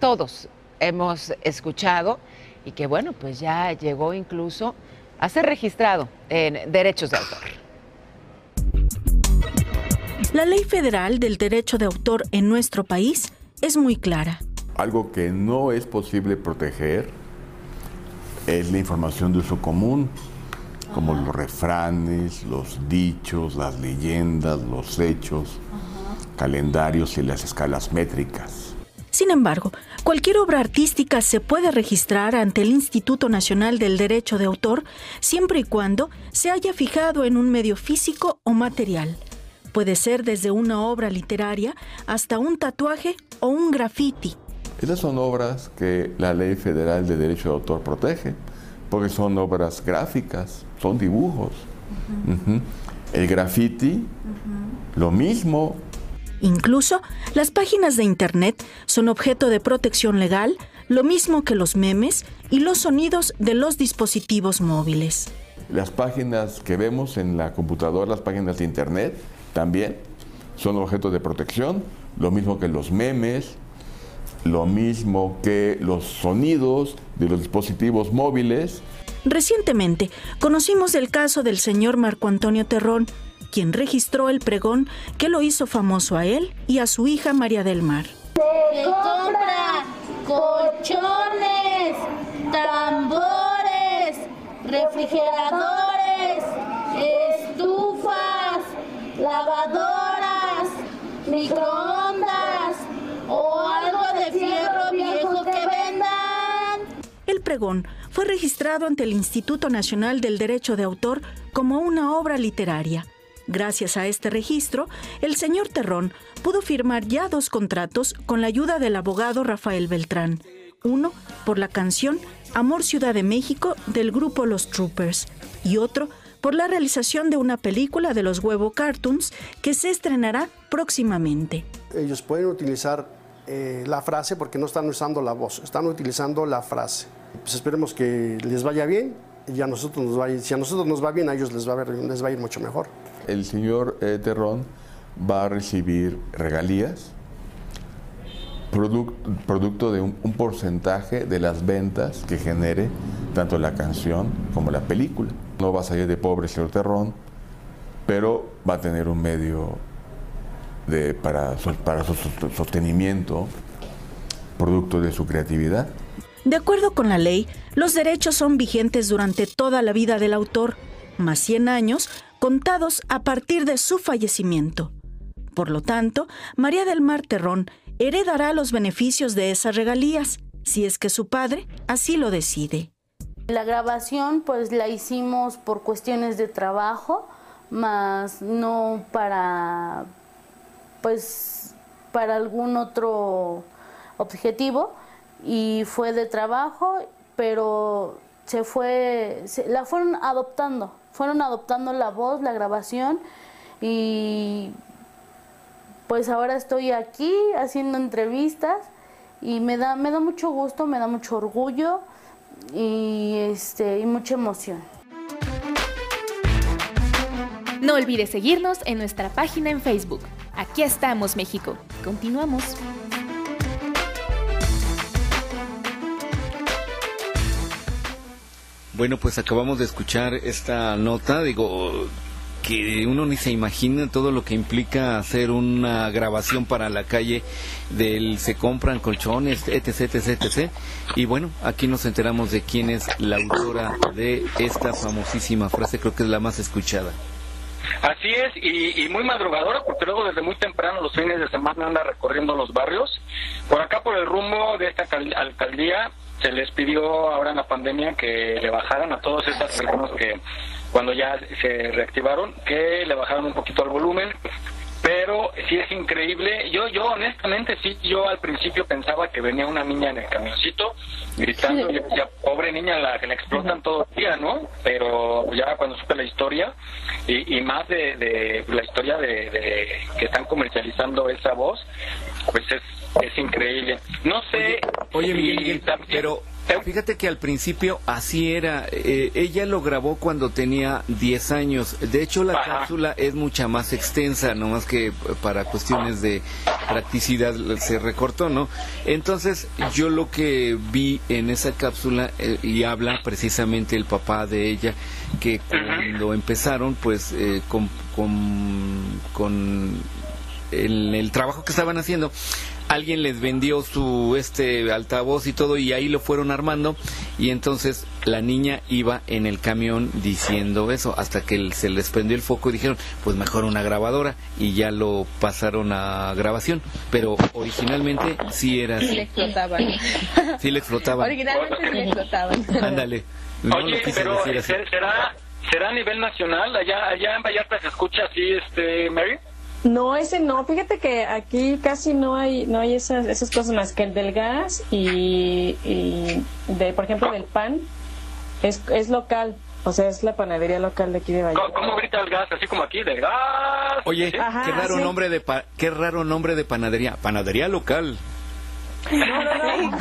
todos hemos escuchado y que bueno, pues ya llegó incluso a ser registrado en derechos de autor. La ley federal del derecho de autor en nuestro país es muy clara. Algo que no es posible proteger es la información de uso común, como los refranes, los dichos, las leyendas, los hechos, calendarios y las escalas métricas. Sin embargo, cualquier obra artística se puede registrar ante el Instituto Nacional del Derecho de Autor siempre y cuando se haya fijado en un medio físico o material. Puede ser desde una obra literaria hasta un tatuaje o un graffiti. Esas son obras que la Ley Federal de Derecho de Autor protege, porque son obras gráficas, son dibujos. Ujú. El graffiti, lo mismo, Incluso, las páginas de Internet son objeto de protección legal, lo mismo que los memes y los sonidos de los dispositivos móviles. Las páginas que vemos en la computadora, las páginas de internet, también son objetos de protección, lo mismo que los memes, lo mismo que los sonidos de los dispositivos móviles. Recientemente, conocimos el caso del señor Marco Antonio Terrón, quien registró el pregón que lo hizo famoso a él y a su hija María del Mar. Se compra colchones, tambores, refrigeradores, estufas, lavadoras, microondas o algo de fierro viejo que vendan. El pregón fue registrado ante el Instituto Nacional del Derecho de Autor como una obra literaria. Gracias a este registro, el señor Terrón pudo firmar ya dos contratos con la ayuda del abogado Rafael Beltrán. Uno por la canción Amor Ciudad de México del grupo Los Troopers y otro por la realización de una película de los Huevo Cartoons que se estrenará próximamente. Ellos pueden utilizar eh, la frase porque no están usando la voz, están utilizando la frase. Pues esperemos que les vaya bien y a nosotros nos va si a nosotros nos va bien, a ellos les va a ir mucho mejor. El señor eh, Terrón va a recibir regalías, produc- producto de un, porcentaje de las ventas que genere tanto la canción como la película. No va a salir de pobre señor Terrón, pero va a tener un medio de, para, su- para su sos- sostenimiento, producto de su creatividad. De acuerdo con la ley, los derechos son vigentes durante toda la vida del autor, más 100 años contados a partir de su fallecimiento. Por lo tanto, María del Mar Terrón heredará los beneficios de esas regalías, si es que su padre así lo decide. La grabación pues la hicimos por cuestiones de trabajo más no para pues para algún otro objetivo y fue de trabajo, pero se fue, se- la fueron adoptando, fueron adoptando la voz, la grabación y pues ahora estoy aquí haciendo entrevistas y me da, me da mucho gusto, me da mucho orgullo y, este, y mucha emoción. No olvides seguirnos en nuestra página en Facebook. Aquí estamos, México. Continuamos. Bueno, pues acabamos de escuchar esta nota, digo, que uno ni se imagina todo lo que implica hacer una grabación para la calle del se compran colchones, etc, etc, etc. Y bueno, aquí nos enteramos de quién es la autora de esta famosísima frase, creo que es la más escuchada. Así es, y, muy madrugadora, porque luego desde muy temprano los fines de semana anda recorriendo los barrios. Por acá, por el rumbo de esta cal- alcaldía, se les pidió ahora en la pandemia que le bajaran a todos estos teléfonos que cuando ya se reactivaron, que le bajaran un poquito el volumen. Pero sí es increíble. Yo, yo honestamente sí, yo al principio pensaba que venía una niña en el camioncito gritando. Yo decía, pobre niña, la que le explotan todo el día, ¿no? Pero ya cuando supe la historia y, y más de, de la historia de, de que están comercializando esa voz, pues es, es increíble. No sé. Oye, Miguel, Miguel, también- pero fíjate que al principio así era. eh, ella lo grabó cuando tenía 10 años. De hecho, la cápsula es mucha más extensa, no más que para cuestiones de practicidad se recortó, ¿no? Entonces, yo lo que vi en esa cápsula, eh, y habla precisamente el papá de ella, que cuando empezaron, pues, eh, con, con, con el, el trabajo que estaban haciendo alguien les vendió su este altavoz y todo y ahí lo fueron armando y entonces la niña iba en el camión diciendo eso hasta que se les prendió el foco y dijeron pues mejor una grabadora y ya lo pasaron a grabación pero originalmente sí era Sí le así explotaban. sí le explotaban Originalmente sí le explotaban. ándale no Oye, lo quise pero decir así ¿ser- ¿será, ¿será a nivel nacional? Allá, allá en Vallarta se escucha así, este, Mary. No, ese no. Fíjate que aquí casi no hay no hay esas esas cosas más que el del gas y, y de por ejemplo del pan es, es local, o sea es la panadería local de aquí de Valladolid. ¿Cómo grita el gas? Así como aquí, de gas. Oye, qué raro sí. nombre de pa- qué raro nombre de panadería, panadería local. No, no, no.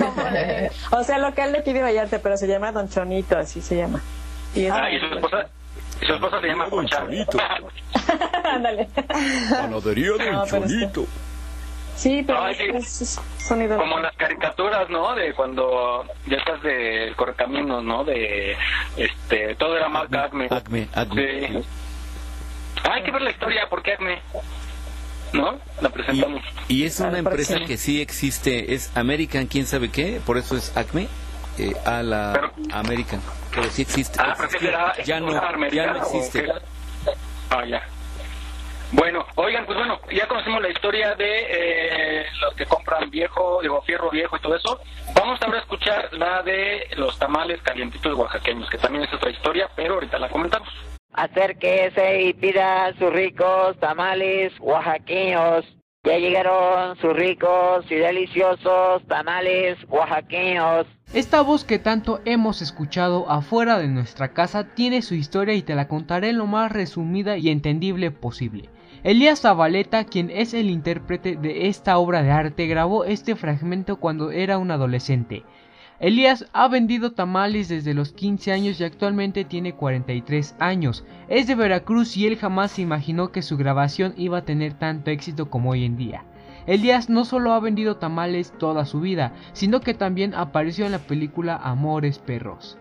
O sea, local de aquí de Vallarta, pero se llama Don Chonito, así se llama. Y es- Ah, y su esposa, y su esposa se llama Concha. Ándale. Panadería Don No, pero Chonito. Sí, pero Ay, es, sí. es- es sonido. Como las caricaturas, ¿no? De cuando ya estás de correcaminos, ¿no? De, este, todo era marca Acme. Acme, Acme. Sí. Ah, hay que ver la historia, ¿por qué Acme? ¿No? La presentamos. Y es una empresa que sí existe, es American, quién sabe qué, por eso es Acme, eh, a la American, pero sí existe. Ah, pero ¿qué será? ya no, ¿Una ya no existe. Ah, ya. Bueno, oigan, pues bueno, ya conocimos la historia de eh, los que compran viejo, digo, fierro viejo y todo eso. Vamos ahora a escuchar la de los tamales calientitos oaxaqueños, que también es otra historia, pero ahorita la comentamos. Acérquese y pida sus ricos tamales oaxaqueños. Ya llegaron sus ricos y deliciosos tamales oaxaqueños. Esta voz que tanto hemos escuchado afuera de nuestra casa tiene su historia y te la contaré lo más resumida y entendible posible. Elías Zabaleta, quien es el intérprete de esta obra de arte, grabó este fragmento cuando era un adolescente. Elías ha vendido tamales desde los 15 años y actualmente tiene 43 años. Es de Veracruz y él jamás se imaginó que su grabación iba a tener tanto éxito como hoy en día. Elías no solo ha vendido tamales toda su vida, sino que también apareció en la película Amores Perros.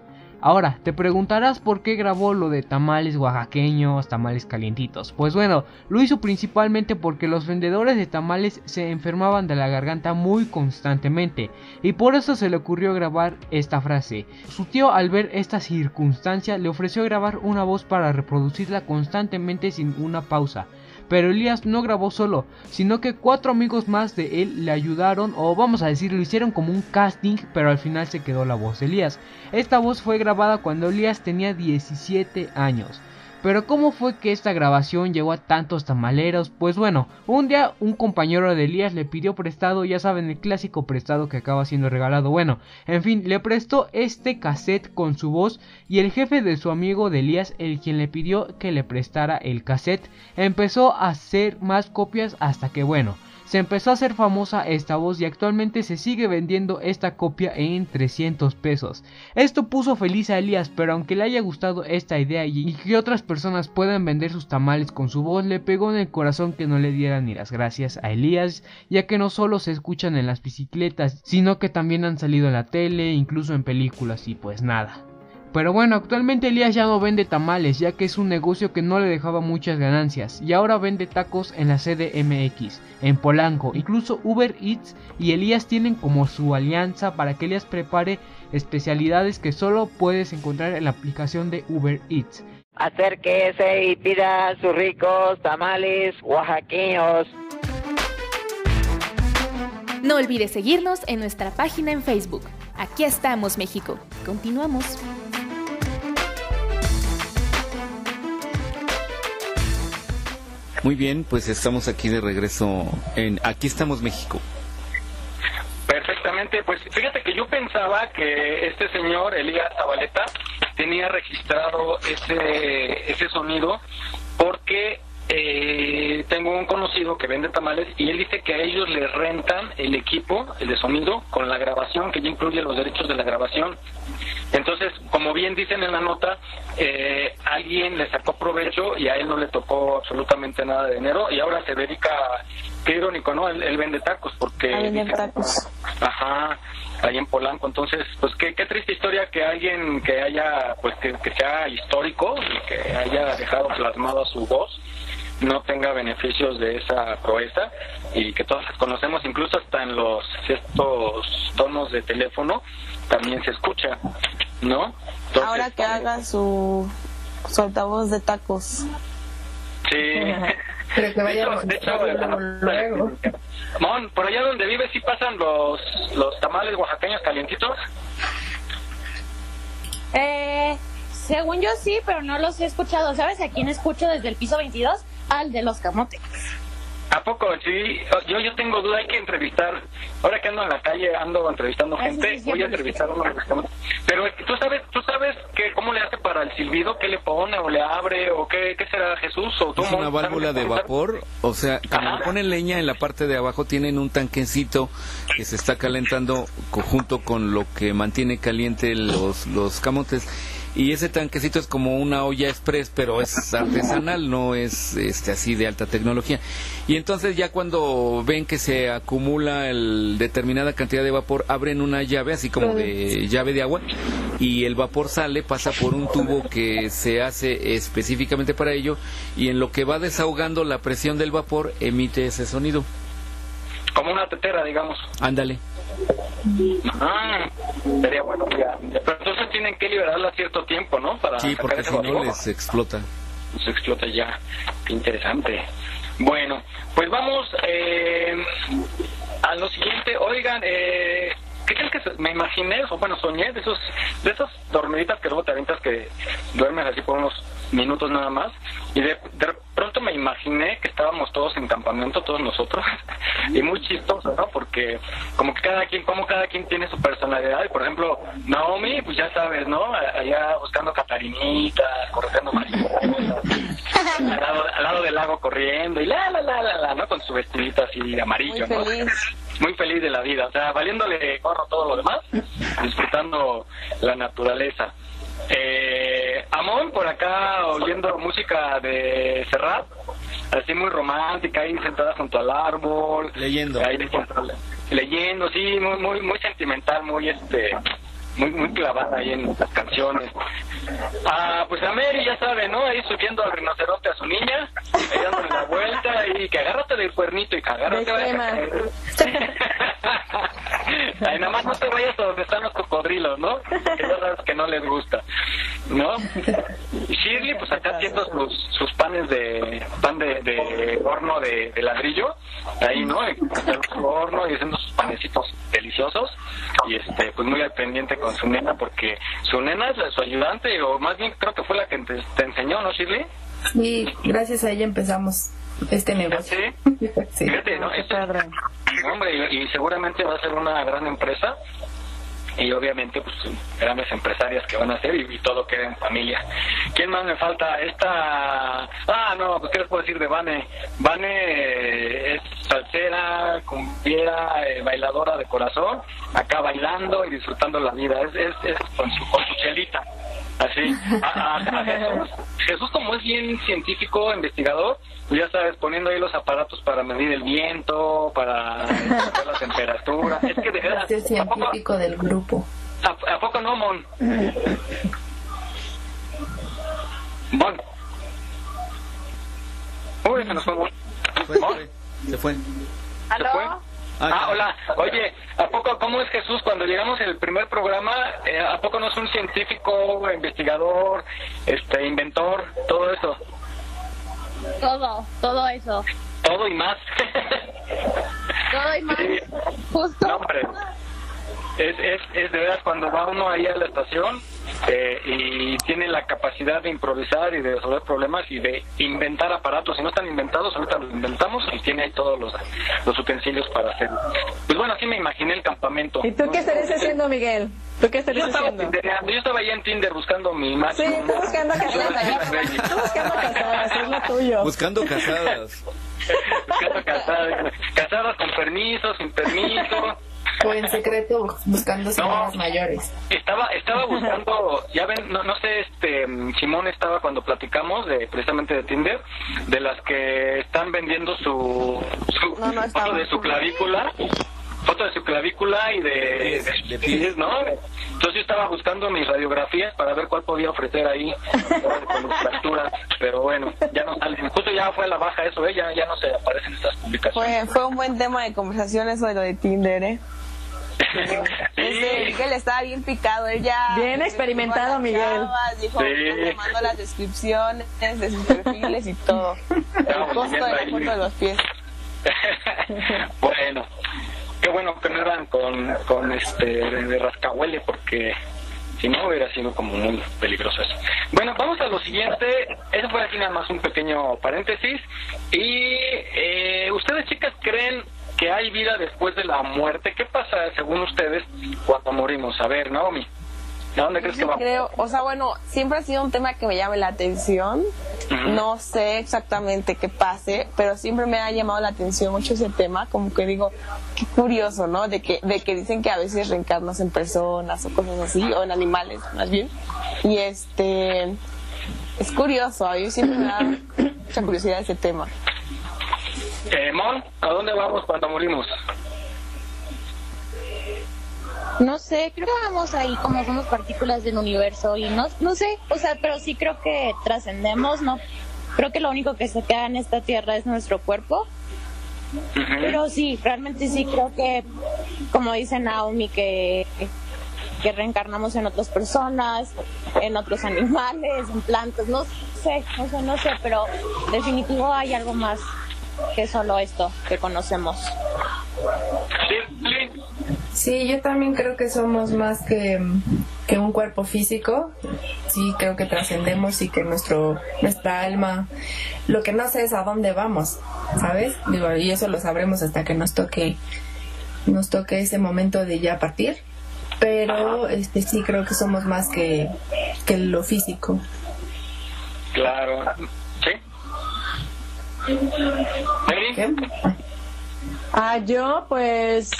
Ahora, te preguntarás por qué grabó lo de tamales oaxaqueños, tamales calientitos. Pues bueno, lo hizo principalmente porque los vendedores de tamales se enfermaban de la garganta muy constantemente y por eso se le ocurrió grabar esta frase. Su tío al ver esta circunstancia le ofreció grabar una voz para reproducirla constantemente sin una pausa. Pero Elías no grabó solo, sino que cuatro amigos más de él le ayudaron, o vamos a decir, lo hicieron como un casting, pero al final se quedó la voz de Elías. Esta voz fue grabada cuando Elías tenía 17 años. Pero ¿cómo fue que esta grabación llegó a tantos tamaleros? Pues bueno, un día un compañero de Elías le pidió prestado, ya saben, el clásico prestado que acaba siendo regalado. Bueno, en fin, le prestó este cassette con su voz y el jefe de su amigo de Elías, el quien le pidió que le prestara el cassette, empezó a hacer más copias hasta que bueno, se empezó a hacer famosa esta voz y actualmente se sigue vendiendo esta copia en 300 pesos. Esto puso feliz a Elías, pero aunque le haya gustado esta idea y que otras personas puedan vender sus tamales con su voz, le pegó en el corazón que no le dieran ni las gracias a Elías, ya que no solo se escuchan en las bicicletas, sino que también han salido en la tele, incluso en películas y pues nada. Pero bueno, actualmente Elías ya no vende tamales, ya que es un negocio que no le dejaba muchas ganancias, y ahora vende tacos en la CDMX, en Polanco, incluso Uber Eats y Elías tienen como su alianza para que Elías prepare especialidades que solo puedes encontrar en la aplicación de Uber Eats. Acérquese y pida sus ricos tamales oaxaqueños. No olvides seguirnos en nuestra página en Facebook. Aquí estamos, México. Continuamos. Muy bien, pues estamos aquí de regreso en Aquí estamos México. Perfectamente, pues fíjate que yo pensaba que este señor, Elías Zabaleta, tenía registrado ese, ese sonido porque eh, tengo un conocido que vende tamales y él dice que a ellos les rentan el equipo, el de sonido, con la grabación, que ya incluye los derechos de la grabación. Entonces, como bien dicen en la nota, eh, alguien le sacó provecho y a él no le tocó absolutamente nada de dinero y ahora se dedica, qué irónico, ¿no? Él, él vende tacos porque... A vender dice- tacos. Ajá, ahí en Polanco. Entonces, pues qué, qué triste historia que alguien que haya, pues que, que sea histórico y que haya dejado plasmada su voz no tenga beneficios de esa proeza y que todas las conocemos, incluso hasta en los estos tonos de teléfono también se escucha, ¿no? Entonces, Ahora que haga su, su altavoz de tacos. Sí. Pero que vaya De hecho, de hecho, luego. Mon, por allá donde vives sí pasan los, los tamales oaxaqueños calientitos. Eh, según yo sí, pero no los he escuchado. ¿Sabes a quién escucho desde el piso 22? Al de los camotes. ¿A poco? Sí, yo, yo tengo duda, hay que entrevistar. Ahora que ando en la calle, ando entrevistando gente, voy a entrevistar a uno de los camotes. Pero tú sabes, tú sabes que cómo le hace para el silbido, qué le pone o le abre o qué, qué será Jesús o tú. Es una válvula de vapor, o sea, cuando le ponen leña en la parte de abajo tienen un tanquecito que se está calentando junto con lo que mantiene caliente los, los camotes. Y ese tanquecito es como una olla express, pero es artesanal, no es este así de alta tecnología. Y entonces ya cuando ven que se acumula el determinada cantidad de vapor, abren una llave así como de llave de agua y el vapor sale, pasa por un tubo que se hace específicamente para ello y en lo que va desahogando la presión del vapor emite ese sonido. Como una tetera, digamos. Ándale. Ah, sería bueno. ya. Pero entonces tienen que liberarla a cierto tiempo, ¿no? Para Sí, porque si no les explota. se explota ya. Qué interesante. Bueno, pues vamos eh, a lo siguiente. Oigan, eh, ¿qué creen que me imaginé? O bueno, soñé de esos, de esas dormiditas que luego te avientas que duermes así por unos minutos nada más. Y de, de pronto me imaginé que estábamos todos en campamento, todos nosotros. y muy chistoso, ¿no? Porque como que cada quien, como cada quien tiene su personalidad. Y por ejemplo, Naomi, pues ya sabes, ¿no? Allá buscando catarinitas, corriendo mariposas al lado, al lado del lago corriendo y la la la la la, ¿no? Con su vestidito así amarillo, Muy ¿no? feliz. Muy feliz de la vida, o sea, valiéndole gorro todo lo demás, disfrutando la naturaleza. Eh, Amón por acá oyendo música de Serrat, así muy romántica, ahí sentada junto al árbol, leyendo, ahí leyendo, sí, muy muy muy sentimental, muy este muy muy clavada ahí en las canciones. Ah, pues a Mary ya sabe, ¿no? Ahí subiendo al rinoceronte a su niña, ahí dándole la vuelta y que agárrate del cuernito y que agárrate. De. Ay, nada más no te vayas a donde están los cocodrilos ¿no? Que ya sabes que no les gusta, ¿no? Y Shirley, pues acá haciendo sus, sus panes de pan de, de horno de, de ladrillo, ahí, ¿no? En su horno y haciendo sus panecitos deliciosos y este pues muy al pendiente con su nena porque su nena es la- su ayudante o más bien creo que fue la que te, te enseñó, ¿no, Shirley? Y gracias a ella empezamos este negocio. Sí. Fíjate, ¿no? Es- Hombre, y, y seguramente va a ser una gran empresa y obviamente pues grandes empresarias que van a hacer y, todo queda en familia. ¿Quién más me falta? Esta... Ah, no, pues qué les puedo decir de Vane. Vane es salsera, cumbiera, eh, bailadora de corazón, acá bailando y disfrutando la vida. Es, es, es con, su, con su chelita. Así. A- a- a Jesús, Jesús como es bien científico, investigador, pues ya sabes, poniendo ahí los aparatos para medir el viento, para la temperatura. Es que de verdad, Este ¿a poco, científico del grupo. a, a poco no, Mon? Mon. Uy, se nos fue Mon. Mon. Se fue. ¿Se fue? Ah, hola. Oye, ¿a poco cómo es Jesús cuando llegamos el primer programa? eh, ¿A poco no es un científico, investigador, este, inventor, todo eso? Todo, todo eso. Todo y más. Todo y más. Justo. No, hombre. Es, es, es de veras cuando va uno ahí a la estación eh, y tiene la capacidad de improvisar y de resolver problemas y de inventar aparatos. Si no están inventados, ahorita los inventamos y tiene ahí todos los, los utensilios para hacerlo. Pues bueno, así me imaginé el campamento. ¿Y tú qué estarías haciendo, Miguel? ¿Tú qué Yo estarías estaba, haciendo? yo estaba ahí en Tinder buscando mi Sí, máximo. tú buscando casadas. Tú buscando casadas, es lo tuyo. Buscando casadas. buscando casadas, casadas con permiso, sin permiso. O en secreto buscando señoras mayores. Estaba estaba buscando, ya ven, no, no sé, este Simón estaba cuando platicamos de precisamente de Tinder, de las que están vendiendo su, su No, no foto de su clavícula, foto de su clavícula y de, de, pies, ¿no? Entonces yo estaba buscando mis radiografías para ver cuál podía ofrecer ahí con fracturas, pero bueno, ya no salen. Justo ya fue a la baja eso, ¿eh? ya, ya no se aparecen estas publicaciones. Fue, fue un buen tema de conversación eso de lo de Tinder, ¿eh? Ese Miguel estaba bien picado, él ya... Bien experimentado, Miguel. chavas, Dijo, Sí. le mandó las descripciones de sus perfiles y todo. El costo de la foto de los pies. bueno, qué bueno que no eran con, con este de, de rascahuele porque si no hubiera sido como muy peligroso eso. Bueno, vamos a lo siguiente. Eso fue aquí nada más un pequeño paréntesis. Y eh, ustedes chicas creen que hay vida después de la muerte. ¿Qué pasa según ustedes cuando morimos? A ver, Naomi, ¿a dónde crees que vamos? creo, o sea, bueno, siempre ha sido un tema que me llame la atención. No sé exactamente qué pase, pero siempre me ha llamado la atención mucho ese tema, como que digo, qué curioso, ¿no? De que, de que dicen que a veces reencarnas en personas o cosas así, o en animales, más bien. Y este, es curioso, a mí siempre me da mucha curiosidad ese tema. Eh, Mon, ¿a dónde vamos cuando morimos? No sé, creo que vamos ahí como somos partículas del universo y no, no sé, o sea, pero sí creo que trascendemos, ¿no? Creo que lo único que se queda en esta tierra es nuestro cuerpo. Pero sí, realmente sí creo que, como dice Naomi, que, que reencarnamos en otras personas, en otros animales, en plantas, no sé, no sé, no sé, pero definitivo hay algo más que solo esto que conocemos. Sí, yo también creo que somos más que, que un cuerpo físico. Sí, creo que trascendemos y que nuestro nuestra alma, lo que no sé es a dónde vamos, ¿sabes? Digo, y eso lo sabremos hasta que nos toque nos toque ese momento de ya partir. Pero este sí creo que somos más que, que lo físico. Claro. Ah, yo pues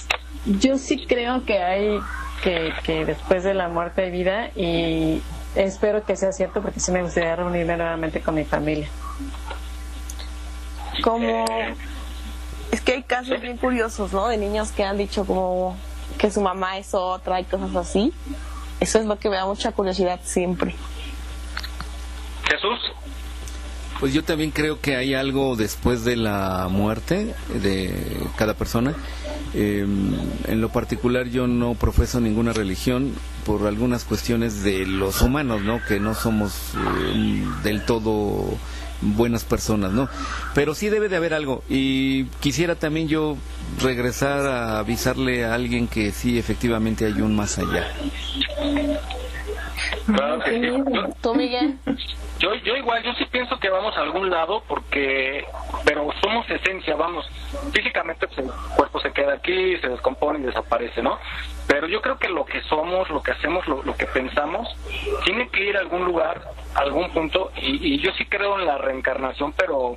yo sí creo que hay que, que después de la muerte hay vida y espero que sea cierto porque sí me gustaría reunirme nuevamente con mi familia. Como es que hay casos bien curiosos, ¿no? De niños que han dicho como que su mamá es otra y cosas así. Eso es lo que me da mucha curiosidad siempre. Jesús. Pues yo también creo que hay algo después de la muerte de cada persona. Eh, en lo particular yo no profeso ninguna religión por algunas cuestiones de los humanos, ¿no? Que no somos eh, del todo buenas personas, ¿no? Pero sí debe de haber algo y quisiera también yo regresar a avisarle a alguien que sí efectivamente hay un más allá. Claro que sí. Yo- ¿Tú, Miguel? Yo, yo igual, yo sí pienso que vamos a algún lado porque, pero somos esencia, vamos, físicamente pues, el cuerpo se queda aquí, se descompone y desaparece, ¿no? Pero yo creo que lo que somos, lo que hacemos, lo, lo que pensamos, tiene que ir a algún lugar, a algún punto, y, y yo sí creo en la reencarnación, pero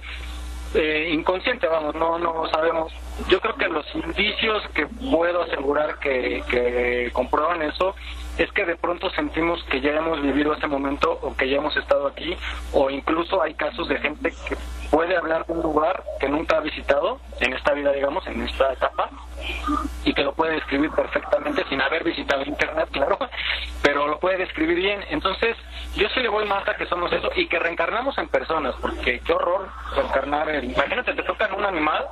eh, inconsciente, vamos, no, no sabemos. Yo creo que los indicios que puedo asegurar que, que comprueban eso es que de pronto sentimos que ya hemos vivido ese momento o que ya hemos estado aquí o incluso hay casos de gente que puede hablar de un lugar que nunca ha visitado en esta vida, digamos, en esta etapa y que lo puede describir perfectamente sin haber visitado internet, claro, pero lo puede describir bien. Entonces, yo sí le voy más a que somos eso y que reencarnamos en personas, porque qué horror reencarnar. en- Imagínate, te toca en un animal,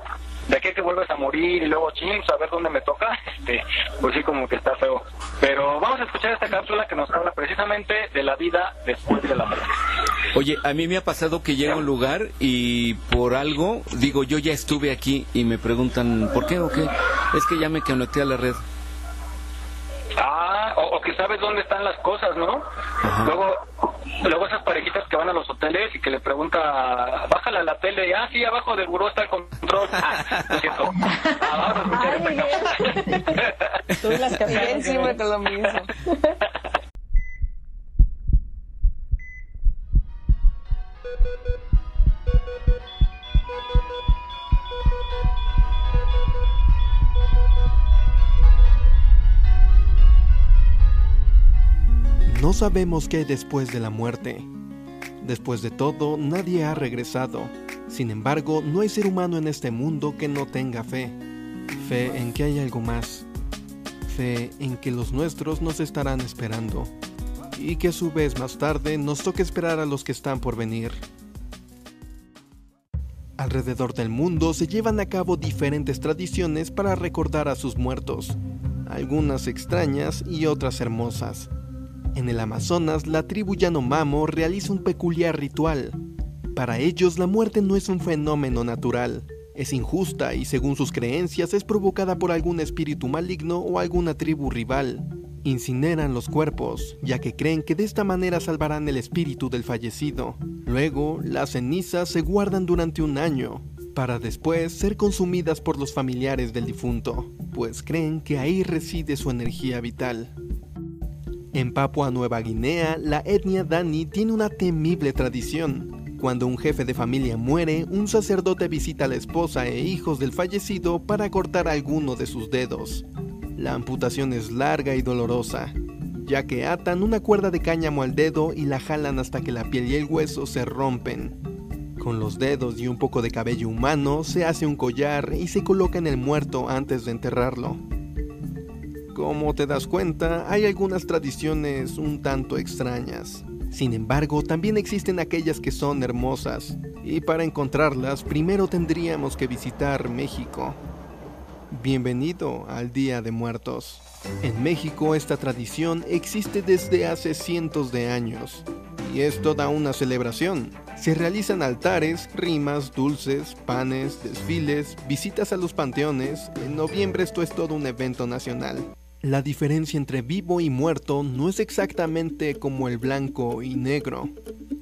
de aquí a que vuelves a morir y luego ching, saber dónde me toca, este, pues sí, como que está feo. Pero vamos a escuchar esta cápsula que nos habla precisamente de la vida después de la muerte. Oye, a mí me ha pasado que llego a un lugar y por algo digo, yo ya estuve aquí y me preguntan, ¿por qué o qué? Es que ya me conecté a la red. Ah, o, o que sabes dónde están las cosas, ¿no? Luego, luego esas parejitas que van a los hoteles y que le pregunta, bájala la tele, ah, sí, abajo del buró está el control. Ah, lo siento. Vamos a escuchar esta cápsula. Tú las Miguel siempre con lo mismo. sabemos qué hay después de la muerte. Después de todo, nadie ha regresado. Sin embargo, no hay ser humano en este mundo que no tenga fe. Fe en que hay algo más. Fe en que los nuestros nos estarán esperando. Y que a su vez más tarde nos toque esperar a los que están por venir. Alrededor del mundo se llevan a cabo diferentes tradiciones para recordar a sus muertos, algunas extrañas y otras hermosas. En el Amazonas, la tribu Yanomamo realiza un peculiar ritual. Para ellos, la muerte no es un fenómeno natural, es injusta y según sus creencias es provocada por algún espíritu maligno o alguna tribu rival. Incineran los cuerpos, ya que creen que de esta manera salvarán el espíritu del fallecido. Luego, las cenizas se guardan durante un año, para después ser consumidas por los familiares del difunto, pues creen que ahí reside su energía vital. En Papua Nueva Guinea, la etnia Dani tiene una temible tradición. Cuando un jefe de familia muere, un sacerdote visita a la esposa e hijos del fallecido para cortar alguno de sus dedos. La amputación es larga y dolorosa, ya que atan una cuerda de cáñamo al dedo y la jalan hasta que la piel y el hueso se rompen. Con los dedos y un poco de cabello humano se hace un collar y se coloca en el muerto antes de enterrarlo. Como te das cuenta, hay algunas tradiciones un tanto extrañas. Sin embargo, también existen aquellas que son hermosas, y para encontrarlas primero tendríamos que visitar México. Bienvenido al Día de Muertos. En México esta tradición existe desde hace cientos de años, y es toda una celebración. Se realizan altares, rimas, dulces, panes, desfiles, visitas a los panteones. En noviembre esto es todo un evento nacional. La diferencia entre vivo y muerto no es exactamente como el blanco y negro.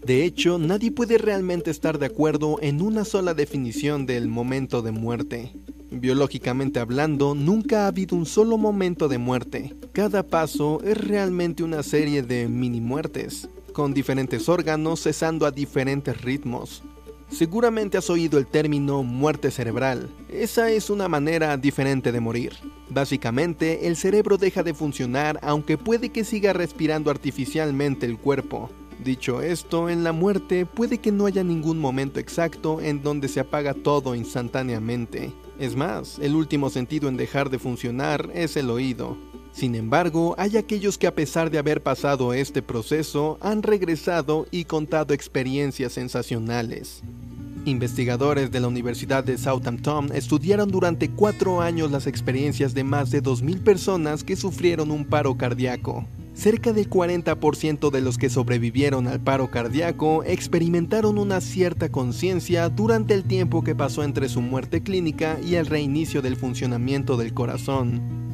De hecho, nadie puede realmente estar de acuerdo en una sola definición del momento de muerte. Biológicamente hablando, nunca ha habido un solo momento de muerte. Cada paso es realmente una serie de mini muertes, con diferentes órganos cesando a diferentes ritmos. Seguramente has oído el término muerte cerebral. Esa es una manera diferente de morir. Básicamente, el cerebro deja de funcionar aunque puede que siga respirando artificialmente el cuerpo. Dicho esto, en la muerte puede que no haya ningún momento exacto en donde se apaga todo instantáneamente. Es más, el último sentido en dejar de funcionar es el oído. Sin embargo, hay aquellos que a pesar de haber pasado este proceso han regresado y contado experiencias sensacionales. Investigadores de la Universidad de Southampton estudiaron durante cuatro años las experiencias de más de 2.000 personas que sufrieron un paro cardíaco. Cerca del 40% de los que sobrevivieron al paro cardíaco experimentaron una cierta conciencia durante el tiempo que pasó entre su muerte clínica y el reinicio del funcionamiento del corazón.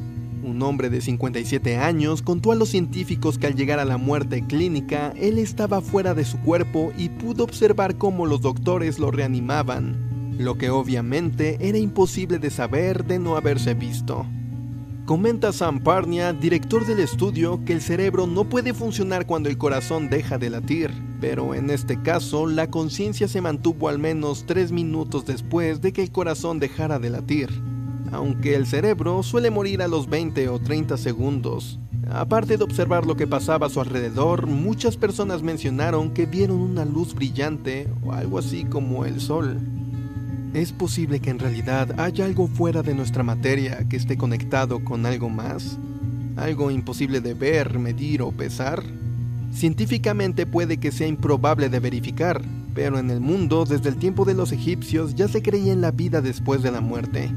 Un hombre de 57 años contó a los científicos que al llegar a la muerte clínica, él estaba fuera de su cuerpo y pudo observar cómo los doctores lo reanimaban, lo que obviamente era imposible de saber de no haberse visto. Comenta Sam Parnia, director del estudio, que el cerebro no puede funcionar cuando el corazón deja de latir, pero en este caso la conciencia se mantuvo al menos 3 minutos después de que el corazón dejara de latir, aunque el cerebro suele morir a los 20 o 30 segundos. Aparte de observar lo que pasaba a su alrededor, muchas personas mencionaron que vieron una luz brillante o algo así como el sol. ¿Es posible que en realidad haya algo fuera de nuestra materia que esté conectado con algo más? ¿Algo imposible de ver, medir o pesar? Científicamente puede que sea improbable de verificar, pero en el mundo desde el tiempo de los egipcios ya se creía en la vida después de la muerte.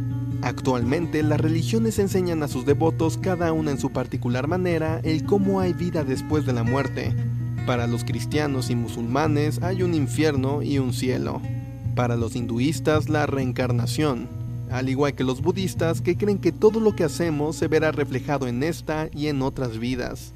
Actualmente las religiones enseñan a sus devotos cada una en su particular manera el cómo hay vida después de la muerte. Para los cristianos y musulmanes hay un infierno y un cielo. Para los hinduistas la reencarnación, al igual que los budistas que creen que todo lo que hacemos se verá reflejado en esta y en otras vidas.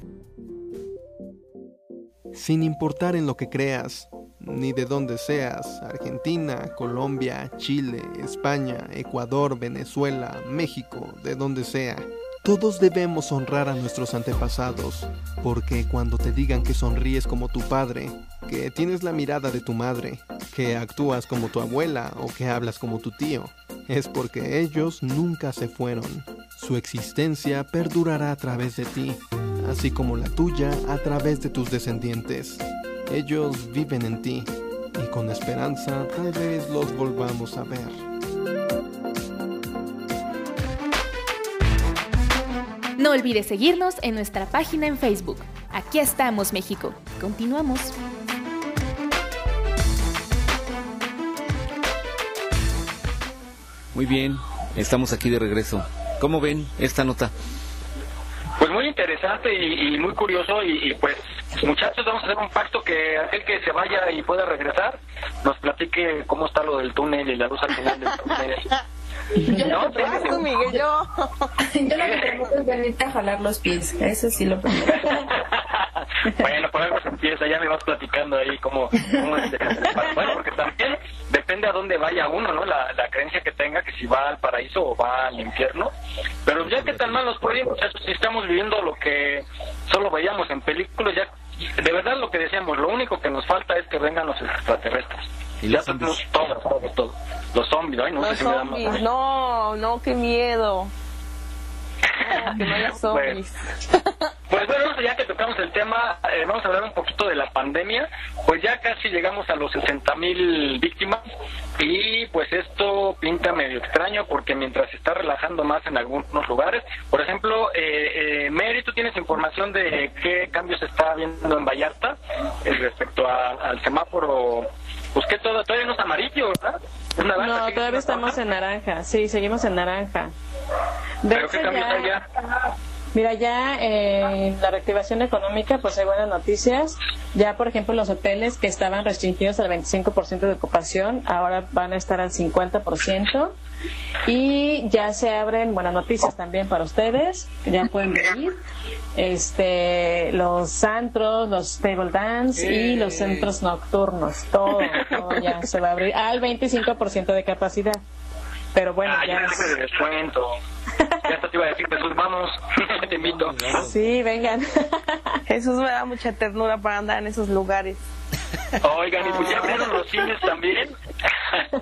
Sin importar en lo que creas, ni de dónde seas, Argentina, Colombia, Chile, España, Ecuador, Venezuela, México, de donde sea. Todos debemos honrar a nuestros antepasados, porque cuando te digan que sonríes como tu padre, que tienes la mirada de tu madre, que actúas como tu abuela o que hablas como tu tío, es porque ellos nunca se fueron. Su existencia perdurará a través de ti, así como la tuya a través de tus descendientes. Ellos viven en ti y con esperanza tal vez los volvamos a ver. No olvides seguirnos en nuestra página en Facebook. Aquí estamos, México. Continuamos. Muy bien, estamos aquí de regreso. ¿Cómo ven esta nota? Interesante y, y muy curioso y, y, pues muchachos vamos a hacer un pacto que aquel que se vaya y pueda regresar nos platique cómo está lo del túnel y la luz al final del túnel. Yo No, lo que tú, Miguel, yo. Yo lo que pregunto es venirte a jalar los pies. Eso sí lo pregunto. Bueno, por algo se empieza, ya me vas platicando ahí cómo, cómo es. Bueno, porque también depende a dónde vaya uno, ¿no? La, la creencia que tenga, que si va al paraíso o va al infierno. Pero ya que tan mal nos puede ir, muchachos, si estamos viviendo lo que solo veíamos en películas, ya de verdad lo que decíamos, lo único que nos falta es que vengan los extraterrestres. Y ya tenemos todo, todo, todo. Los zombies, ay, no sé si me da más. no, no, qué miedo. Que no haya zombies. Pues bueno, ya que tocamos el tema, eh, vamos a hablar un poquito de la pandemia. Pues ya casi llegamos a los 60 mil víctimas y pues esto pinta medio extraño porque mientras se está relajando más en algunos lugares, por ejemplo, eh, eh, Mary, ¿tú tienes información de qué cambios se está viendo en Vallarta eh, respecto a- al semáforo? Pues que todo, todavía no es amarillo, ¿verdad? Es naranja, No, todavía estamos en naranja. Sí, seguimos en naranja. ¿Pero hecho, qué cambios ya- hay ya? Mira, ya eh, en la reactivación económica, pues hay buenas noticias. Ya, por ejemplo, los hoteles que estaban restringidos al 25% de ocupación, ahora van a estar al 50%. Y ya se abren buenas noticias también para ustedes, que ya pueden venir. Este, los antros, los table dance y los centros nocturnos, todo, todo ya se va a abrir al 25% de capacidad. Pero bueno, Ah, ya ya. de descuento. Ya hasta te iba a decir, Jesús, vamos, te invito. Sí, vengan. Jesús me da mucha ternura para andar en esos lugares. Oigan, y pues ya abrieron los cines también.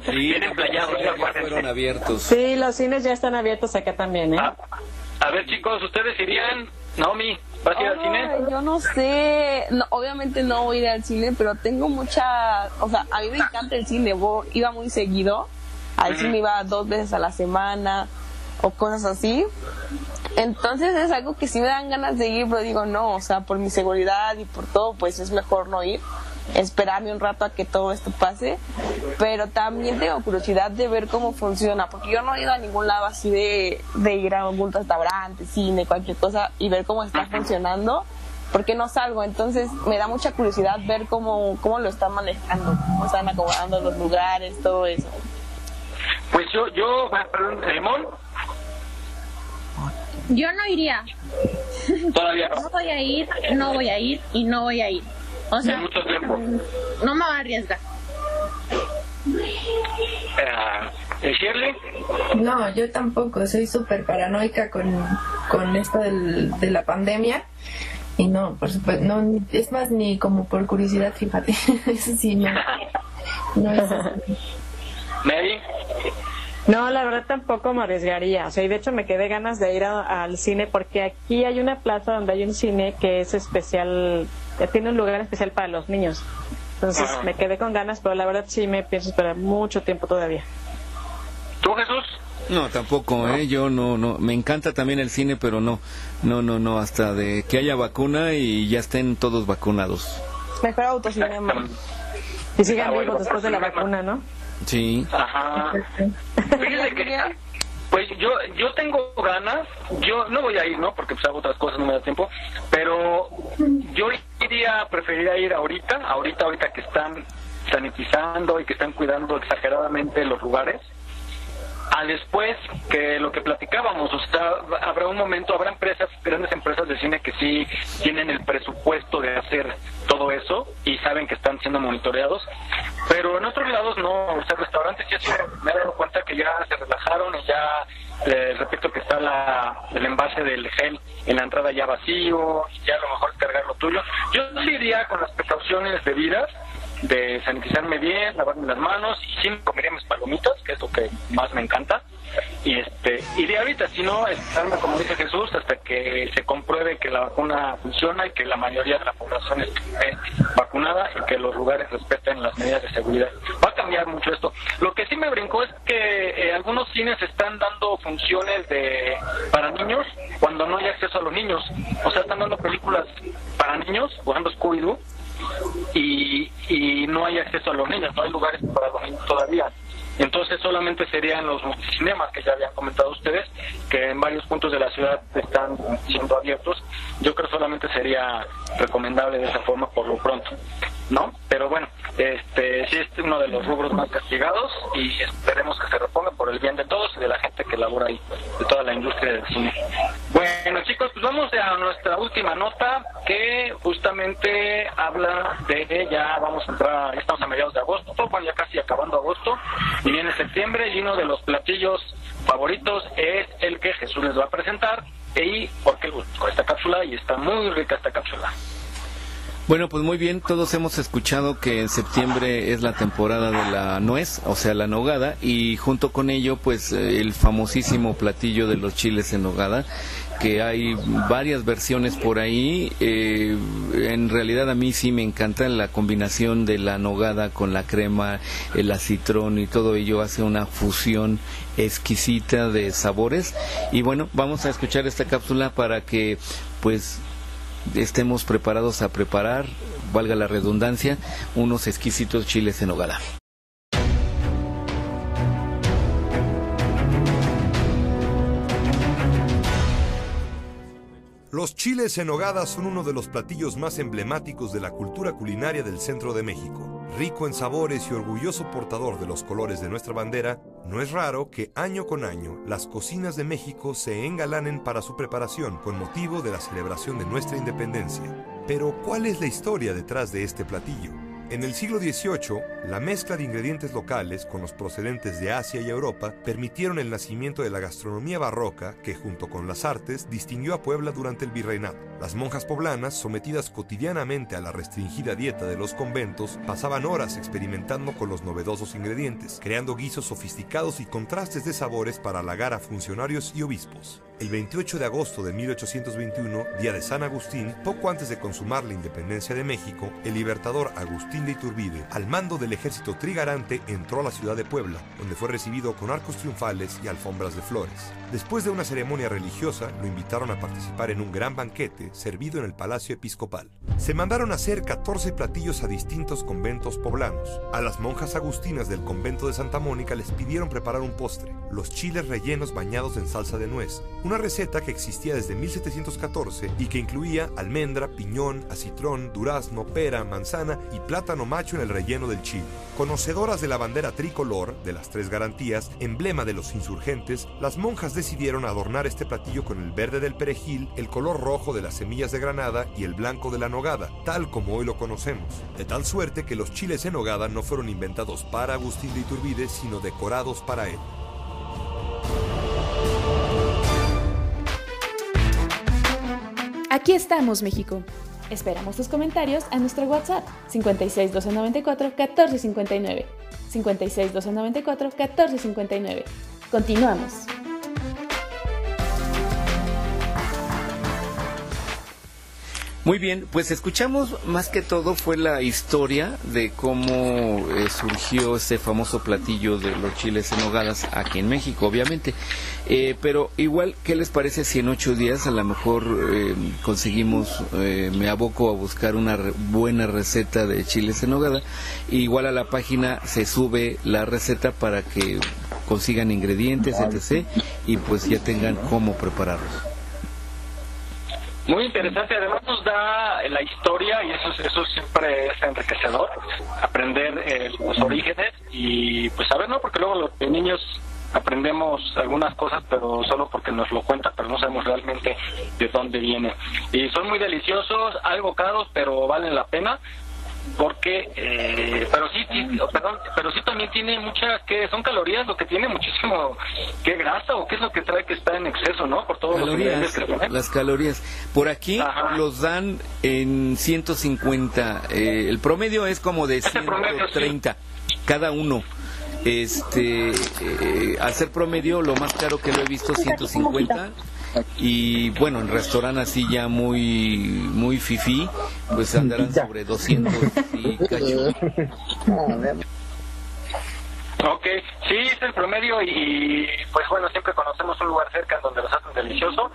Sí, Vienen playados, ya fueron abiertos. Sí, los cines ya están abiertos acá también, ¿eh? A ver, chicos, ¿ustedes irían? Naomi, ¿vas a ir al cine? Yo no sé, no, obviamente no voy a ir al cine, pero tengo mucha, o sea, a mí me encanta el cine, voy- iba muy seguido, al cine iba dos veces a la semana o cosas así. Entonces es algo que sí me dan ganas de ir, pero digo no, o sea, por mi seguridad y por todo, pues es mejor no ir. esperarme un rato a que todo esto pase, pero también tengo curiosidad de ver cómo funciona, porque yo no he ido a ningún lado así de, de ir a algún restaurante, cine, cualquier cosa y ver cómo está funcionando, porque no salgo, entonces me da mucha curiosidad ver cómo, cómo lo están manejando, cómo están acomodando los lugares, todo eso. Yo, yo, perdón, Limón, Yo no iría. todavía No voy a ir, no voy a ir y no voy a ir. O sea, De mucho tiempo. no me voy a arriesgar. Eh, Shirley, No, yo tampoco, soy súper paranoica con, con esto del- de la pandemia. Y no, por supuesto, no, ni- es más ni como por curiosidad, fíjate. Eso sí, no. no es así. Mary, No, la verdad tampoco me arriesgaría. O sea, y de hecho me quedé ganas de ir a- al cine porque aquí hay una plaza donde hay un cine que es especial, que tiene un lugar especial para los niños. Entonces Ah. me quedé con ganas, pero la verdad sí me pienso esperar mucho tiempo todavía. ¿tú Jesús? No, tampoco, ¿eh? Yo no, no. Me encanta también el cine, pero no, no, no, no. Hasta de que haya vacuna y ya estén todos vacunados. Mejor autocinema. Y sigan Ah, bueno, vivos después de la vacuna, ¿no? Sí. Ajá. Fíjese que, pues yo, yo tengo ganas, yo no voy a ir, ¿no? Porque pues hago otras cosas, no me da tiempo, pero yo iría, preferiría ir ahorita, ahorita, ahorita que están sanitizando y que están cuidando exageradamente los lugares, a después que lo que platicábamos, o sea, habrá un momento, habrá empresas, grandes empresas de cine que sí tienen el presupuesto de hacer todo eso y saben que están siendo monitoreados, pero en otros lados no, o sea, restaurantes ya sí me he dado cuenta que ya se relajaron y ya, eh, repito que está la, el envase del gel en la entrada ya vacío ya a lo mejor cargar lo tuyo. Yo sí iría con las precauciones debidas de sanitizarme bien, lavarme las manos y sí me comería mis palomitas, que es lo que más me encanta. Y este, iría ahorita, si no, estarme como dice Jesús, hasta que se compruebe que la vacuna funciona y que la mayoría de la población esté vacunada y que los lugares respeten las medidas de seguridad. Va a cambiar mucho esto. Lo que sí me brincó es que eh, algunos cines están dando funciones de para niños cuando no hay acceso a los niños. O sea, están dando películas para niños, por Scooby-Doo, y, y no hay acceso a los niños, no hay lugares para los niños todavía. Entonces solamente serían los multicinemas que ya habían comentado ustedes, que en varios puntos de la ciudad están siendo abiertos. Yo creo solamente sería recomendable de esa forma por lo pronto, ¿no? Pero bueno, este sí es uno de los rubros más castigados y esperemos que se reponga por el bien de todos y de la gente que labora ahí, de toda la industria del cine. Bueno chicos, pues vamos a nuestra última nota que justamente habla de ya vamos a entrar, ya estamos a mediados de agosto, bueno ya casi acabando agosto y viene septiembre y uno de los platillos favoritos es el que Jesús les va a presentar y porque con esta cápsula y está muy rica esta cápsula. Bueno, pues muy bien, todos hemos escuchado que en septiembre es la temporada de la nuez, o sea, la nogada, y junto con ello, pues eh, el famosísimo platillo de los chiles en nogada, que hay varias versiones por ahí. eh, en realidad a mí sí me encanta la combinación de la nogada con la crema, el acitrón y todo ello hace una fusión exquisita de sabores. Y bueno, vamos a escuchar esta cápsula para que, pues, estemos preparados a preparar, valga la redundancia, unos exquisitos chiles en nogada. Los chiles en nogada son uno de los platillos más emblemáticos de la cultura culinaria del centro de México. Rico en sabores y orgulloso portador de los colores de nuestra bandera, no es raro que año con año las cocinas de México se engalanen para su preparación con motivo de la celebración de nuestra independencia. Pero, ¿cuál es la historia detrás de este platillo? En el siglo XVIII, la mezcla de ingredientes locales con los procedentes de Asia y Europa permitieron el nacimiento de la gastronomía barroca que, junto con las artes, distinguió a Puebla durante el virreinato. Las monjas poblanas, sometidas cotidianamente a la restringida dieta de los conventos, pasaban horas experimentando con los novedosos ingredientes, creando guisos sofisticados y contrastes de sabores para halagar a funcionarios y obispos. El 28 de agosto de 1821, día de San Agustín, poco antes de consumar la independencia de México, el libertador Agustín de Iturbide, al mando del ejército trigarante, entró a la ciudad de Puebla, donde fue recibido con arcos triunfales y alfombras de flores. Después de una ceremonia religiosa, lo invitaron a participar en un gran banquete servido en el Palacio Episcopal. Se mandaron a hacer 14 platillos a distintos conventos poblanos. A las monjas agustinas del convento de Santa Mónica les pidieron preparar un postre, los chiles rellenos bañados en salsa de nuez, una receta que existía desde 1714 y que incluía almendra, piñón, acitrón, durazno, pera, manzana y plátano macho en el relleno del chile. Conocedoras de la bandera tricolor, de las tres garantías, emblema de los insurgentes, las monjas decidieron adornar este platillo con el verde del perejil, el color rojo de las semillas de granada y el blanco de la nogada, tal como hoy lo conocemos. De tal suerte que los chiles en nogada no fueron inventados para Agustín de Iturbide, sino decorados para él. Aquí estamos, México. Esperamos tus comentarios a nuestro WhatsApp 56 294 1459. 56 294 1459. Continuamos. Muy bien, pues escuchamos más que todo fue la historia de cómo eh, surgió ese famoso platillo de los chiles en hogadas aquí en México, obviamente. Eh, pero igual, ¿qué les parece si en ocho días a lo mejor eh, conseguimos, eh, me aboco a buscar una re- buena receta de chiles en hogada? Igual a la página se sube la receta para que consigan ingredientes, etc. Y pues ya tengan cómo prepararlos. Muy interesante, además nos da la historia y eso, eso siempre es enriquecedor, aprender eh, los orígenes y pues saber, ¿no? Porque luego los niños aprendemos algunas cosas, pero solo porque nos lo cuentan, pero no sabemos realmente de dónde viene. Y son muy deliciosos, algo caros, pero valen la pena. Porque, eh, pero sí, sí, perdón, pero sí también tiene muchas, que son calorías, lo que tiene muchísimo, ¿qué grasa o qué es lo que trae que está en exceso, no? Por todos los Calorías, que tiene. las calorías. Por aquí los dan en 150. eh, el promedio es como de 130 cada uno. Este, eh, ser promedio, lo más caro que lo he visto 150 y bueno, en restaurante así ya muy muy fifí, pues andarán sobre 200 y cacho. Ok, sí, es el promedio y pues bueno, siempre conocemos un lugar cerca donde los hacen delicioso.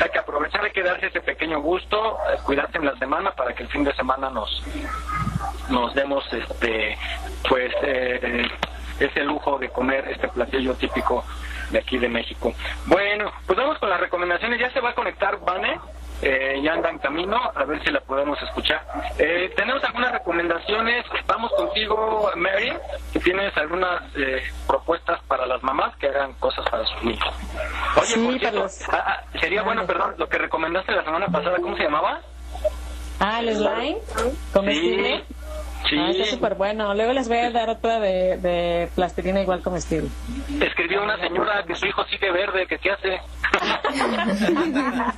Hay que aprovechar, hay que darse ese pequeño gusto, eh, cuidarse en la semana para que el fin de semana nos nos demos este pues eh, ese lujo de comer este platillo típico de aquí de México. Bueno, pues vamos con las recomendaciones. Ya se va a conectar Vane. Eh, ya anda en camino, a ver si la podemos escuchar. Eh, tenemos algunas recomendaciones. Vamos contigo, Mary, que tienes algunas eh, propuestas para las mamás que hagan cosas para sus niños. Oye, por cierto, ah, ah, sería bueno, perdón, lo que recomendaste la semana pasada, ¿cómo se llamaba? Ah, el slime comestible. Sí. Ah, está súper bueno. Luego les voy a dar otra de, de plastilina igual comestible. Escribió una señora que su hijo sigue verde, que qué hace.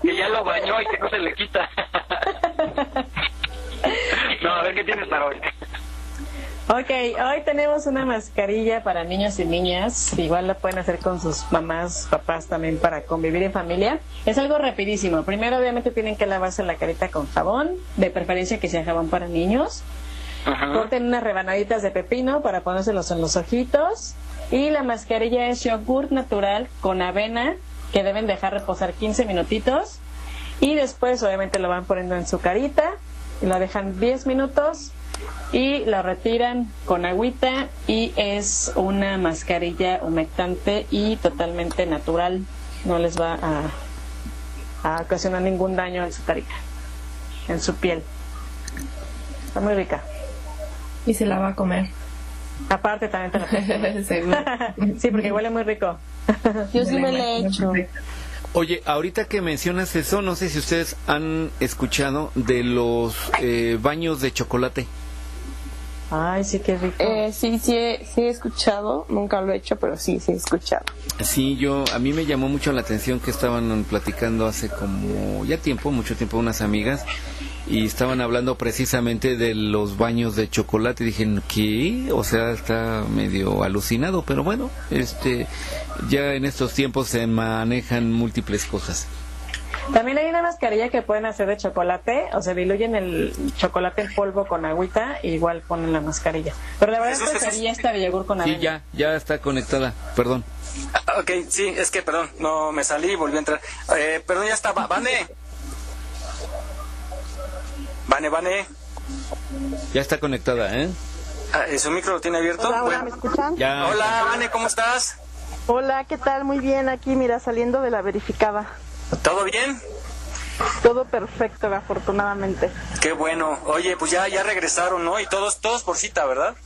que ya lo bañó y que no se le quita. no, a ver qué tienes para hoy. Ok, hoy tenemos una mascarilla para niños y niñas. Igual la pueden hacer con sus mamás, papás también para convivir en familia. Es algo rapidísimo. Primero, obviamente, tienen que lavarse la carita con jabón, de preferencia que sea jabón para niños. Corten unas rebanaditas de pepino para ponérselos en los ojitos. Y la mascarilla es yogur natural con avena que deben dejar reposar 15 minutitos. Y después, obviamente, lo van poniendo en su carita y lo dejan 10 minutos y lo retiran con agüita y es una mascarilla humectante y totalmente natural. No les va a, a ocasionar ningún daño en su carita, en su piel. Está muy rica. Y se la va a comer. Aparte también te la. Seguro. sí, porque huele muy rico. Yo sí me la he hecho. Oye, ahorita que mencionas eso, no sé si ustedes han escuchado de los eh, baños de chocolate. Ay, sí, qué rico. Eh, sí, sí, he- sí he escuchado, nunca lo he hecho, pero sí, sí he escuchado. Sí, yo, a mí me llamó mucho la atención que estaban platicando hace como ya tiempo, mucho tiempo, unas amigas, y estaban hablando precisamente de los baños de chocolate. Y dije, ¿qué? O sea, está medio alucinado, pero bueno, este, ya en estos tiempos se manejan múltiples cosas. También hay una mascarilla que pueden hacer de chocolate, o sea, diluyen el chocolate en polvo con agüita y igual ponen la mascarilla. Pero la verdad Jesús, prefería esta de yogur con Sí, avena. ya, ya está conectada, perdón. Ah, ok, sí, es que perdón, no me salí y volví a entrar. Eh, perdón, ya está. Va- Vane. Vane, Vane. Ya está conectada, ¿eh? Ah, ¿eh, ¿Su micro lo tiene abierto? Hola. ¿me escuchan? Ya. Hola, Vane, ¿cómo estás? Hola, ¿qué tal? Muy bien, aquí mira, saliendo de la verificada. ¿Todo bien? Todo perfecto, afortunadamente. Qué bueno. Oye, pues ya, ya regresaron, ¿no? Y todos, todos por cita, ¿verdad?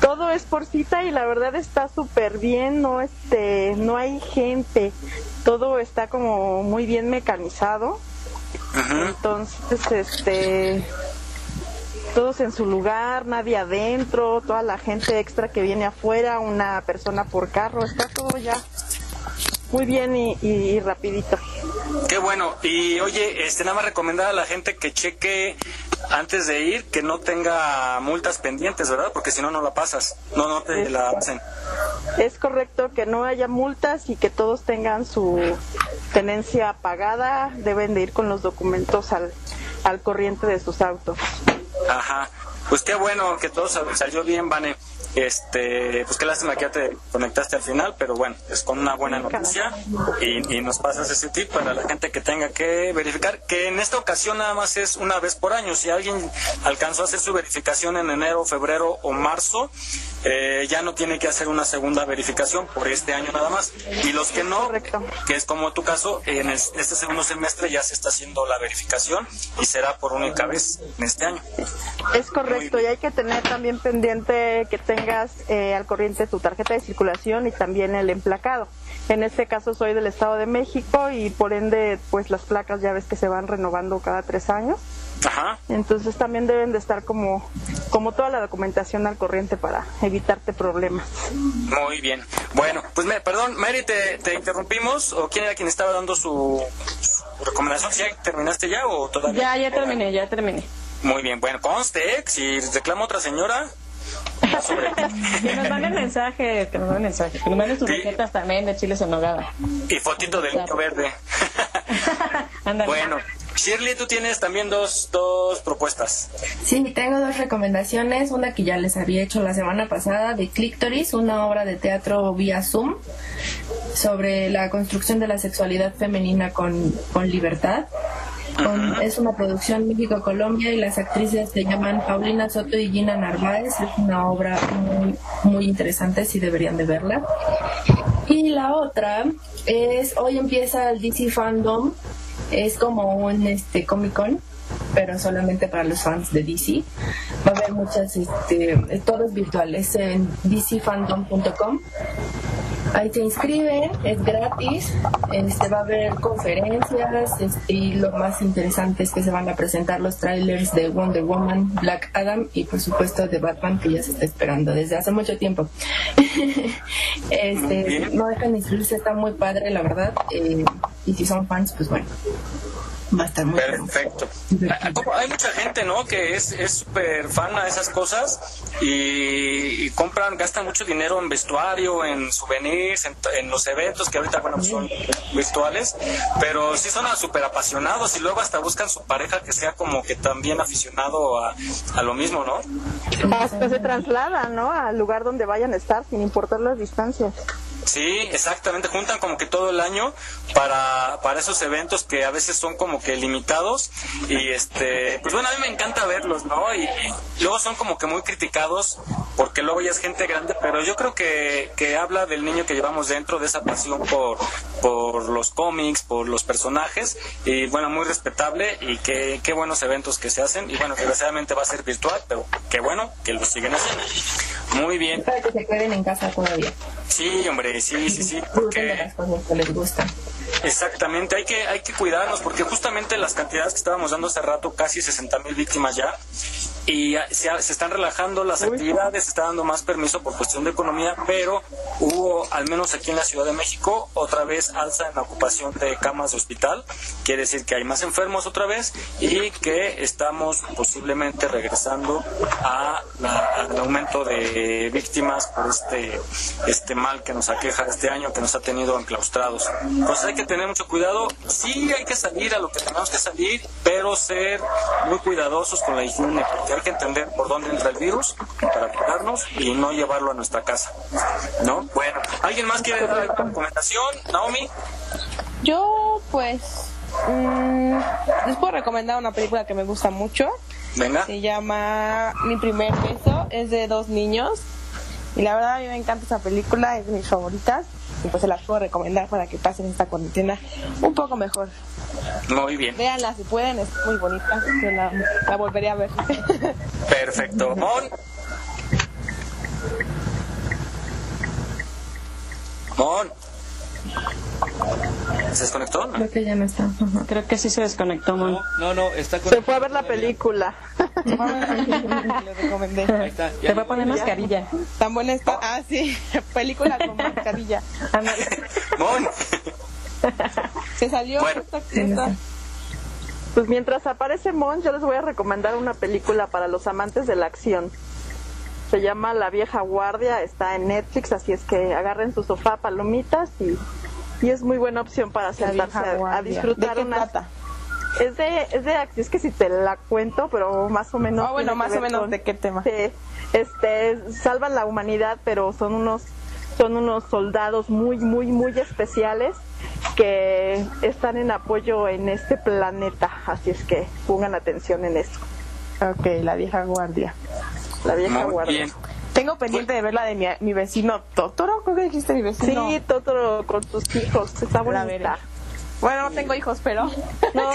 Todo es por cita y la verdad está súper bien, no este, no hay gente, todo está como muy bien mecanizado. Entonces, este, todos en su lugar, nadie adentro, toda la gente extra que viene afuera, una persona por carro, está todo ya muy bien y, y- y rapidito. Qué bueno. Y oye, este, nada más recomendar a la gente que cheque antes de ir que no tenga multas pendientes, ¿verdad? Porque si no, no la pasas. No, no te la hacen. Es correcto que no haya multas y que todos tengan su tenencia pagada, deben de ir con los documentos al, al corriente de sus autos. Ajá. Pues qué bueno que todo sal- salió bien, Vane. Este, pues qué lástima que ya te conectaste al final, pero bueno, es con una buena noticia y, y nos pasas ese tip para la gente que tenga que verificar, que en esta ocasión nada más es una vez por año. Si alguien alcanzó a hacer su verificación en enero, febrero o marzo, eh, ya no tiene que hacer una segunda verificación por este año nada más. Y los que no, que es como tu caso, en es- este segundo semestre ya se está haciendo la verificación y será por única vez en este año. Es correcto, y hay que tener también pendiente que tengas eh, al corriente tu tarjeta de circulación y también el emplacado. En este caso soy del Estado de México y por ende pues las placas ya ves que se van renovando cada tres años. Ajá. Entonces también deben de estar como, como toda la documentación al corriente para evitarte problemas. Muy bien. Bueno, pues me, perdón, Mary, te, te interrumpimos. ¿O quién era quien estaba dando su, su recomendación? ¿Ya terminaste ya o todavía? Ya, ya terminé, ya terminé. Muy bien, bueno, conste, ¿eh? si reclama otra señora, sobre. Que nos manden mensajes, que nos manden mensajes, que nos manden sus recetas también de chiles en nogada. Y fotito del niño verde. bueno, Shirley, tú tienes también dos, dos propuestas. Sí, tengo dos recomendaciones. Una que ya les había hecho la semana pasada de Clictoris, una obra de teatro vía Zoom sobre la construcción de la sexualidad femenina con, con libertad. Con- es una producción México-Colombia y las actrices se llaman Paulina Soto y Gina Narváez. Es una obra muy, muy interesante, sí deberían de verla. Y la otra es, hoy empieza el DC Fandom, es como un este, Comic Con, pero solamente para los fans de DC. Va a haber muchas, este, todo es virtual, es en dcfandom.com. Ahí te inscriben, es gratis, este, va a haber conferencias este, y lo más interesante es que se van a presentar los trailers de Wonder Woman, Black Adam y por supuesto de Batman que ya se está esperando desde hace mucho tiempo. este, no dejan de inscribirse, está muy padre la verdad eh, y si son fans pues bueno, va a estar muy bueno. Perfecto. Ah, Hay mucha gente, ¿no? Que es es súper fan a esas cosas y, y compran, gastan mucho dinero en vestuario, en souvenirs, en, en los eventos que ahorita, bueno, pues son virtuales, pero sí son súper apasionados y luego hasta buscan su pareja que sea como que también aficionado a, a lo mismo, ¿no? Hasta se traslada, ¿no? Al lugar donde vayan a estar, sin importar las distancias. Sí, exactamente, juntan como que todo el año para, para esos eventos que a veces son como que limitados y este, pues bueno, a mí me encanta verlos, ¿no? Y, y luego son como que muy criticados porque luego ya es gente grande, pero yo creo que, que habla del niño que llevamos dentro, de esa pasión por, por los cómics, por los personajes y bueno, muy respetable y qué, qué buenos eventos que se hacen y bueno, desgraciadamente va a ser virtual, pero qué bueno que lo siguen haciendo. Muy bien. Para que se queden en casa todavía. Sí, hombre, sí, sí, sí, de las cosas que les gustan. Exactamente, hay que, hay que cuidarnos porque justamente las cantidades que estábamos dando hace rato, casi 60 mil víctimas ya, y se, se están relajando las actividades, se está dando más permiso por cuestión de economía, pero hubo, al menos aquí en la Ciudad de México, otra vez alza en la ocupación de camas de hospital, quiere decir que hay más enfermos otra vez y que estamos posiblemente regresando a la- al aumento de víctimas por este, este mal que nos aqueja este año, que nos ha tenido enclaustrados. Entonces hay que tener mucho cuidado, sí hay que salir a lo que tenemos que salir, pero ser muy cuidadosos con la higiene, porque hay que entender por dónde entra el virus para cuidarnos y no llevarlo a nuestra casa. ¿No? Bueno, ¿alguien más quiere dar alguna recomendación? Naomi. Yo, pues, mm, les puedo recomendar una película que me gusta mucho. Venga. Se llama Mi primer beso. Es de dos niños. Y la verdad a mí me encanta esa película, es de mis favoritas. Y pues se las puedo recomendar para que pasen esta cuarentena un poco mejor. Muy bien. Véanla si pueden, es muy bonita. Yo la, la volveré a ver. Perfecto. Mon. Mon. ¿Se desconectó? Creo que ya no está. Creo que sí se desconectó, Mon. No, no, está con... Se fue a ver la película. Le recomendé. Te va a poner mascarilla. Tan buena está. Ah, sí. Película con mascarilla. Mon. Se salió esta- esta- Pues mientras aparece Mon, yo les voy a recomendar una película para los amantes de la acción. Se llama La vieja guardia, está en Netflix, así es que agarren su sofá, palomitas y, y es muy buena opción para sentarse a, disfrutar ¿De qué una- trata? Es de, es de es que si te la cuento, pero más o menos. Ah, bueno, más o menos con- de qué tema. Sí, este, salvan la humanidad, pero son unos, son unos soldados muy, muy, muy especiales que están en apoyo en este planeta, así es que pongan atención en eso. Ok, la vieja guardia. La vieja Muy guardia. bien. Tengo pendiente de ver la de mi, mi vecino Totoro, creo que dijiste mi vecino. Sí, Totoro con sus hijos, está bonita. Bueno, no tengo hijos, pero. No,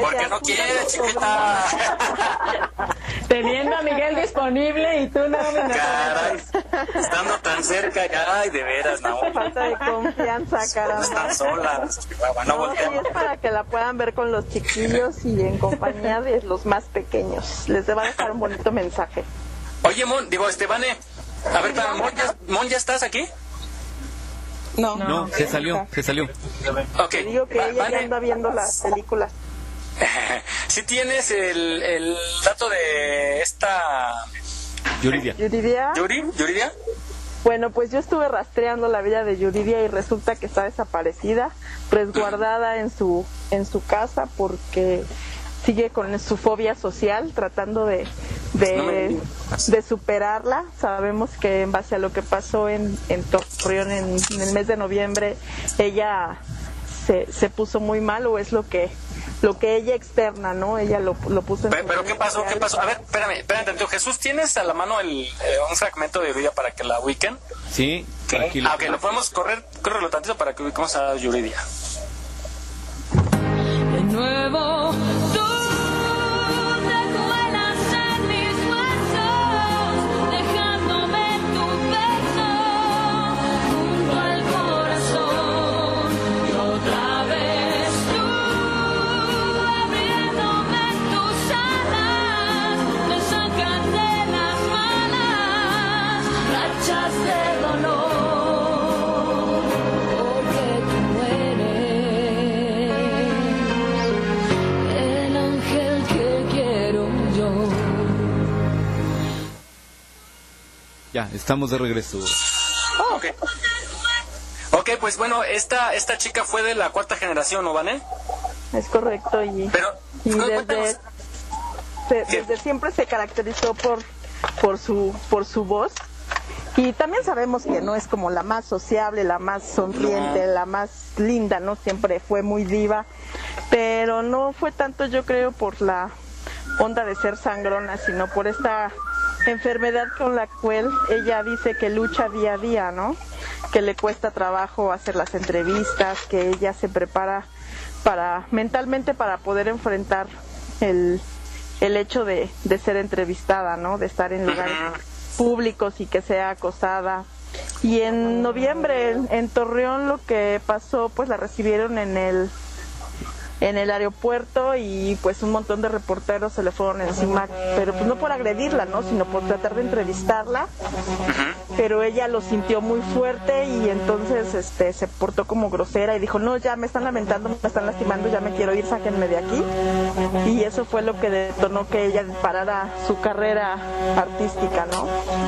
Porque no quiere, chiquita. Teniendo a Miguel disponible y tú no, me Caray, estando tan cerca, ay, de veras, Naomi. Falta de confianza, caramba. Están solas. No No, sí, es para que la puedan ver con los chiquillos y en compañía de los más pequeños. Les va a dejar un bonito mensaje. Oye, Mon, digo, Estebane. A ver, espérame, Mon, ¿ya, Mon, ¿ya estás aquí? No. No, se salió, se salió. Ok. Te digo que Va- ella ya anda viendo las películas. si tienes el, el dato de esta Yuridia. Yuridia. Yuri, Yuridia. Bueno, pues yo estuve rastreando la vida de Yuridia y resulta que está desaparecida, resguardada en su en su casa porque sigue con su fobia social, tratando de de, de superarla. Sabemos que en base a lo que pasó en, en Torreón en, en el mes de noviembre, ella se, se puso muy mal o es lo que lo que ella externa, ¿no? Ella lo, lo puso en Pero, ¿qué pasó? ¿Qué pasó? A ver, espérame, espérame tantito. Jesús, ¿tienes a la mano el, eh, un fragmento de Yuridia para que la ubiquen? Sí, tranquilo. Ah, ok, lo podemos correr, córrelo tantito para que ubiquemos a Yuridia. De nuevo, Ya, estamos de regreso. Oh, ok. Ok, pues bueno, esta, esta chica fue de la cuarta generación, ¿no, Vané? Es correcto y, y desde, se- desde siempre se caracterizó por por su por su voz y también sabemos que no es como la más sociable, la más sonriente, la más linda, no siempre fue muy diva, pero no fue tanto yo creo por la onda de ser sangrona, sino por esta enfermedad con la cual ella dice que lucha día a día, ¿no? Que le cuesta trabajo hacer las entrevistas, que ella se prepara para mentalmente para poder enfrentar el, el hecho de, de ser entrevistada, ¿no? De estar en lugares públicos y que sea acosada. Y en noviembre en, en Torreón lo que pasó, pues la recibieron en el en el aeropuerto y pues un montón de reporteros se le fueron encima, pero pues no por agredirla, ¿no? Sino por tratar de entrevistarla. Pero ella lo sintió muy fuerte y entonces este se portó como grosera y dijo, no, ya me están lamentando, me están lastimando, ya me quiero ir, sáquenme de aquí. Y eso fue lo que detonó que ella parara su carrera artística, ¿no?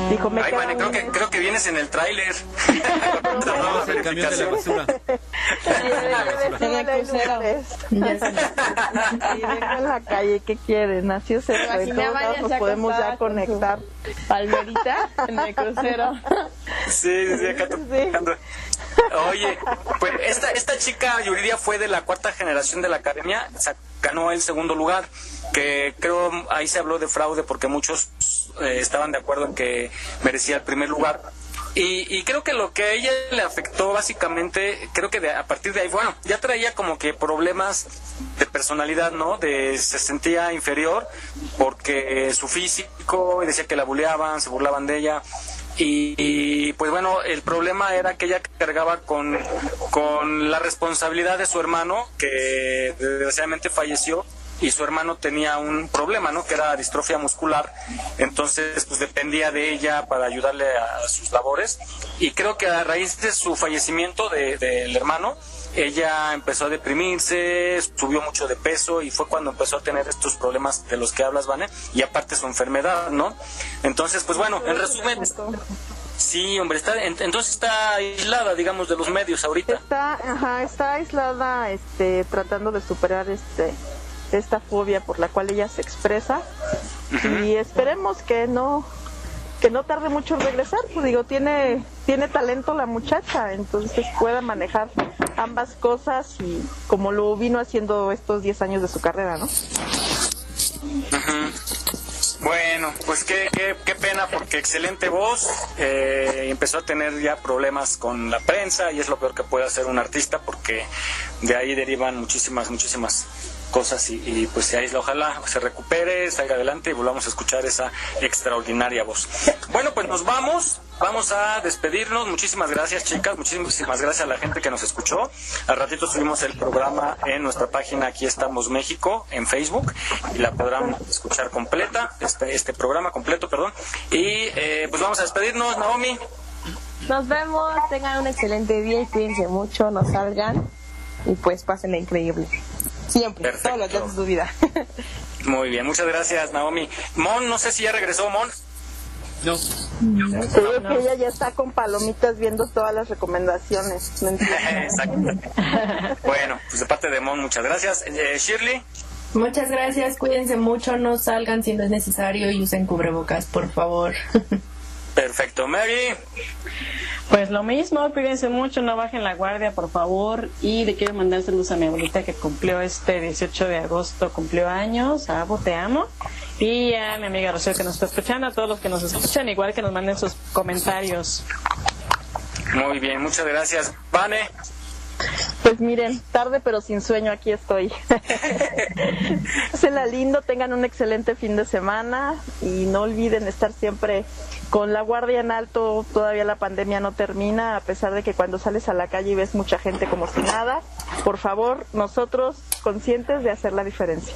Dijo, me Ay, queda Vane, creo que, creo que vienes en el tráiler. Vamos el camión En. Y dejo en la calle, ¿qué quieren? Así es esto, a todos lados nos podemos acostada ya con conectar. palmerita en el crucero. Sí, sí, sí, acá tocando. Oye, pues esta, esta chica Yuridia fue de la cuarta generación de la academia, o sea, ganó el segundo lugar, que creo ahí se habló de fraude porque muchos eh, estaban de acuerdo en que merecía el primer lugar. Y, y creo que lo que a ella le afectó básicamente, creo que de- a partir de ahí, bueno, ya traía como que problemas de personalidad, ¿no? De se sentía inferior porque su físico, y decía que la buleaban, se burlaban de ella. Y, pues bueno, el problema era que ella cargaba con, con la responsabilidad de su hermano, que desgraciadamente falleció, y su hermano tenía un problema, ¿no? Que era distrofia muscular, entonces pues dependía de ella para ayudarle a sus labores. Y creo que a raíz de su fallecimiento de- del hermano, ella empezó a deprimirse, subió mucho de peso y fue cuando empezó a tener estos problemas de los que hablas, Vane, y aparte su enfermedad, ¿no? Entonces, pues bueno, en resumen, sí, hombre, está, en- entonces está aislada, digamos, de los medios ahorita. Está, ajá, está aislada, este, tratando de superar este, esta fobia por la cual ella se expresa y esperemos que no, que no tarde mucho en regresar. Pues digo, tiene, tiene talento la muchacha, entonces pueda manejar ambas cosas y como lo vino haciendo estos 10 años de su carrera, ¿no? Bueno, pues qué, qué, qué pena porque excelente voz, eh, empezó a tener ya problemas con la prensa y es lo peor que puede hacer un artista porque de ahí derivan muchísimas, muchísimas cosas y, pues se aísla, ojalá se recupere, salga adelante y volvamos a escuchar esa extraordinaria voz. Bueno, pues nos vamos, vamos a despedirnos, muchísimas gracias chicas, muchísimas gracias a la gente que nos escuchó. Al ratito subimos el programa en nuestra página Aquí estamos México en Facebook y la podrán escuchar completa, este, este programa completo, perdón. Y eh, pues vamos a despedirnos, Naomi. Nos vemos, tengan un excelente día y cuídense mucho, no salgan y pues pásenla increíble. Siempre, todos los días de su vida. Muy bien, muchas gracias Naomi. Mon, no sé si ya regresó Mon. No. Sí, es que ella ya está con palomitas viendo todas las recomendaciones. Bueno, pues de parte de Mon, muchas gracias. Eh, Shirley. Muchas gracias, cuídense mucho, no salgan si no es necesario y usen cubrebocas, por favor. Perfecto. Mary. Pues lo mismo, cuídense mucho, no bajen la guardia, por favor. Y le quiero mandar saludos a mi abuelita que cumplió este 18 de agosto, cumplió años. Abo, te amo. Y a mi amiga Rocío que nos está escuchando, a todos los que nos escuchan, igual que nos manden sus comentarios. Muy bien, muchas gracias. Vane. Pues miren, tarde pero sin sueño, aquí estoy. la lindo, tengan un excelente fin de semana y no olviden estar siempre con la guardia en alto. Todavía la pandemia no termina, a pesar de que cuando sales a la calle y ves mucha gente como si nada. Por favor, nosotros conscientes de hacer la diferencia.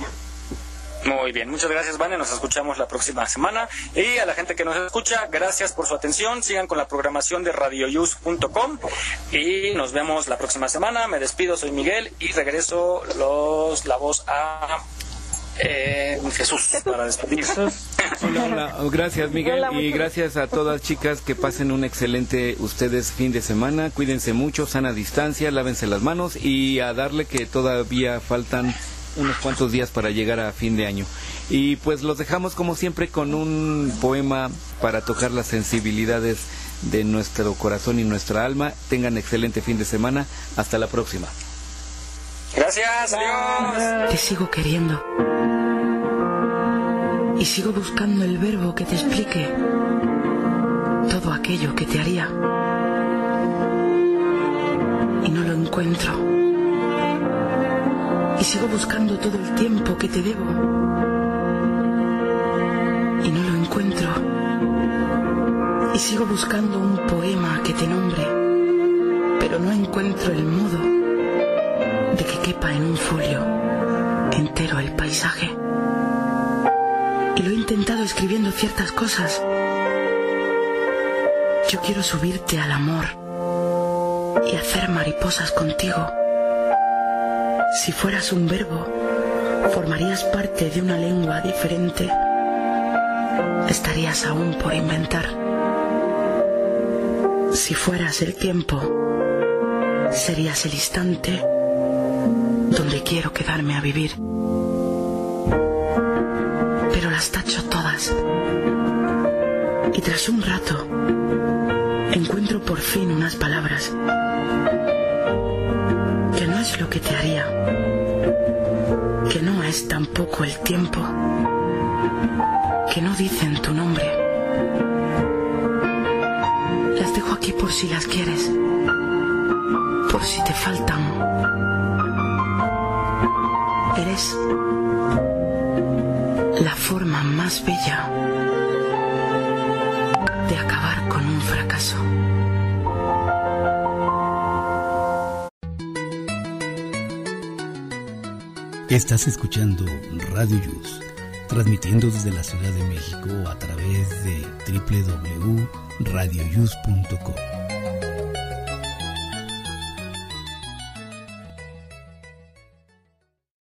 Muy bien, muchas gracias, Vane. Nos escuchamos la próxima semana. Y a la gente que nos escucha, gracias por su atención. Sigan con la programación de radioyus.com y nos vemos la próxima semana. Me despido, soy Miguel y regreso los la voz a eh, Jesús para despedir. Hola, hola. Gracias, Miguel. Hola, Y gracias a todas chicas que pasen un excelente ustedes fin de semana. Cuídense mucho, sana distancia, lávense las manos y a darle que todavía faltan unos cuantos días para llegar a fin de año. Y pues los dejamos como siempre con un poema para tocar las sensibilidades de nuestro corazón y nuestra alma. Tengan excelente fin de semana. Hasta la próxima. Gracias, adiós. Te sigo queriendo. Y sigo buscando el verbo que te explique todo aquello que te haría. Y no lo encuentro. Y sigo buscando todo el tiempo que te debo. Y no lo encuentro. Y sigo buscando un poema que te nombre. Pero no encuentro el modo de que quepa en un folio entero el paisaje. Y lo he intentado escribiendo ciertas cosas. Yo quiero subirte al amor y hacer mariposas contigo. Si fueras un verbo, formarías parte de una lengua diferente. Estarías aún por inventar. Si fueras el tiempo, serías el instante donde quiero quedarme a vivir. Pero las tacho todas. Y tras un rato, encuentro por fin unas palabras que no es lo que te haría, que no es tampoco el tiempo, que no dicen tu nombre. Las dejo aquí por si las quieres, por si te faltan. Eres la forma más bella de acabar con un fracaso. Estás escuchando Radio Yus, transmitiendo desde la Ciudad de México a través de www.radioyus.com.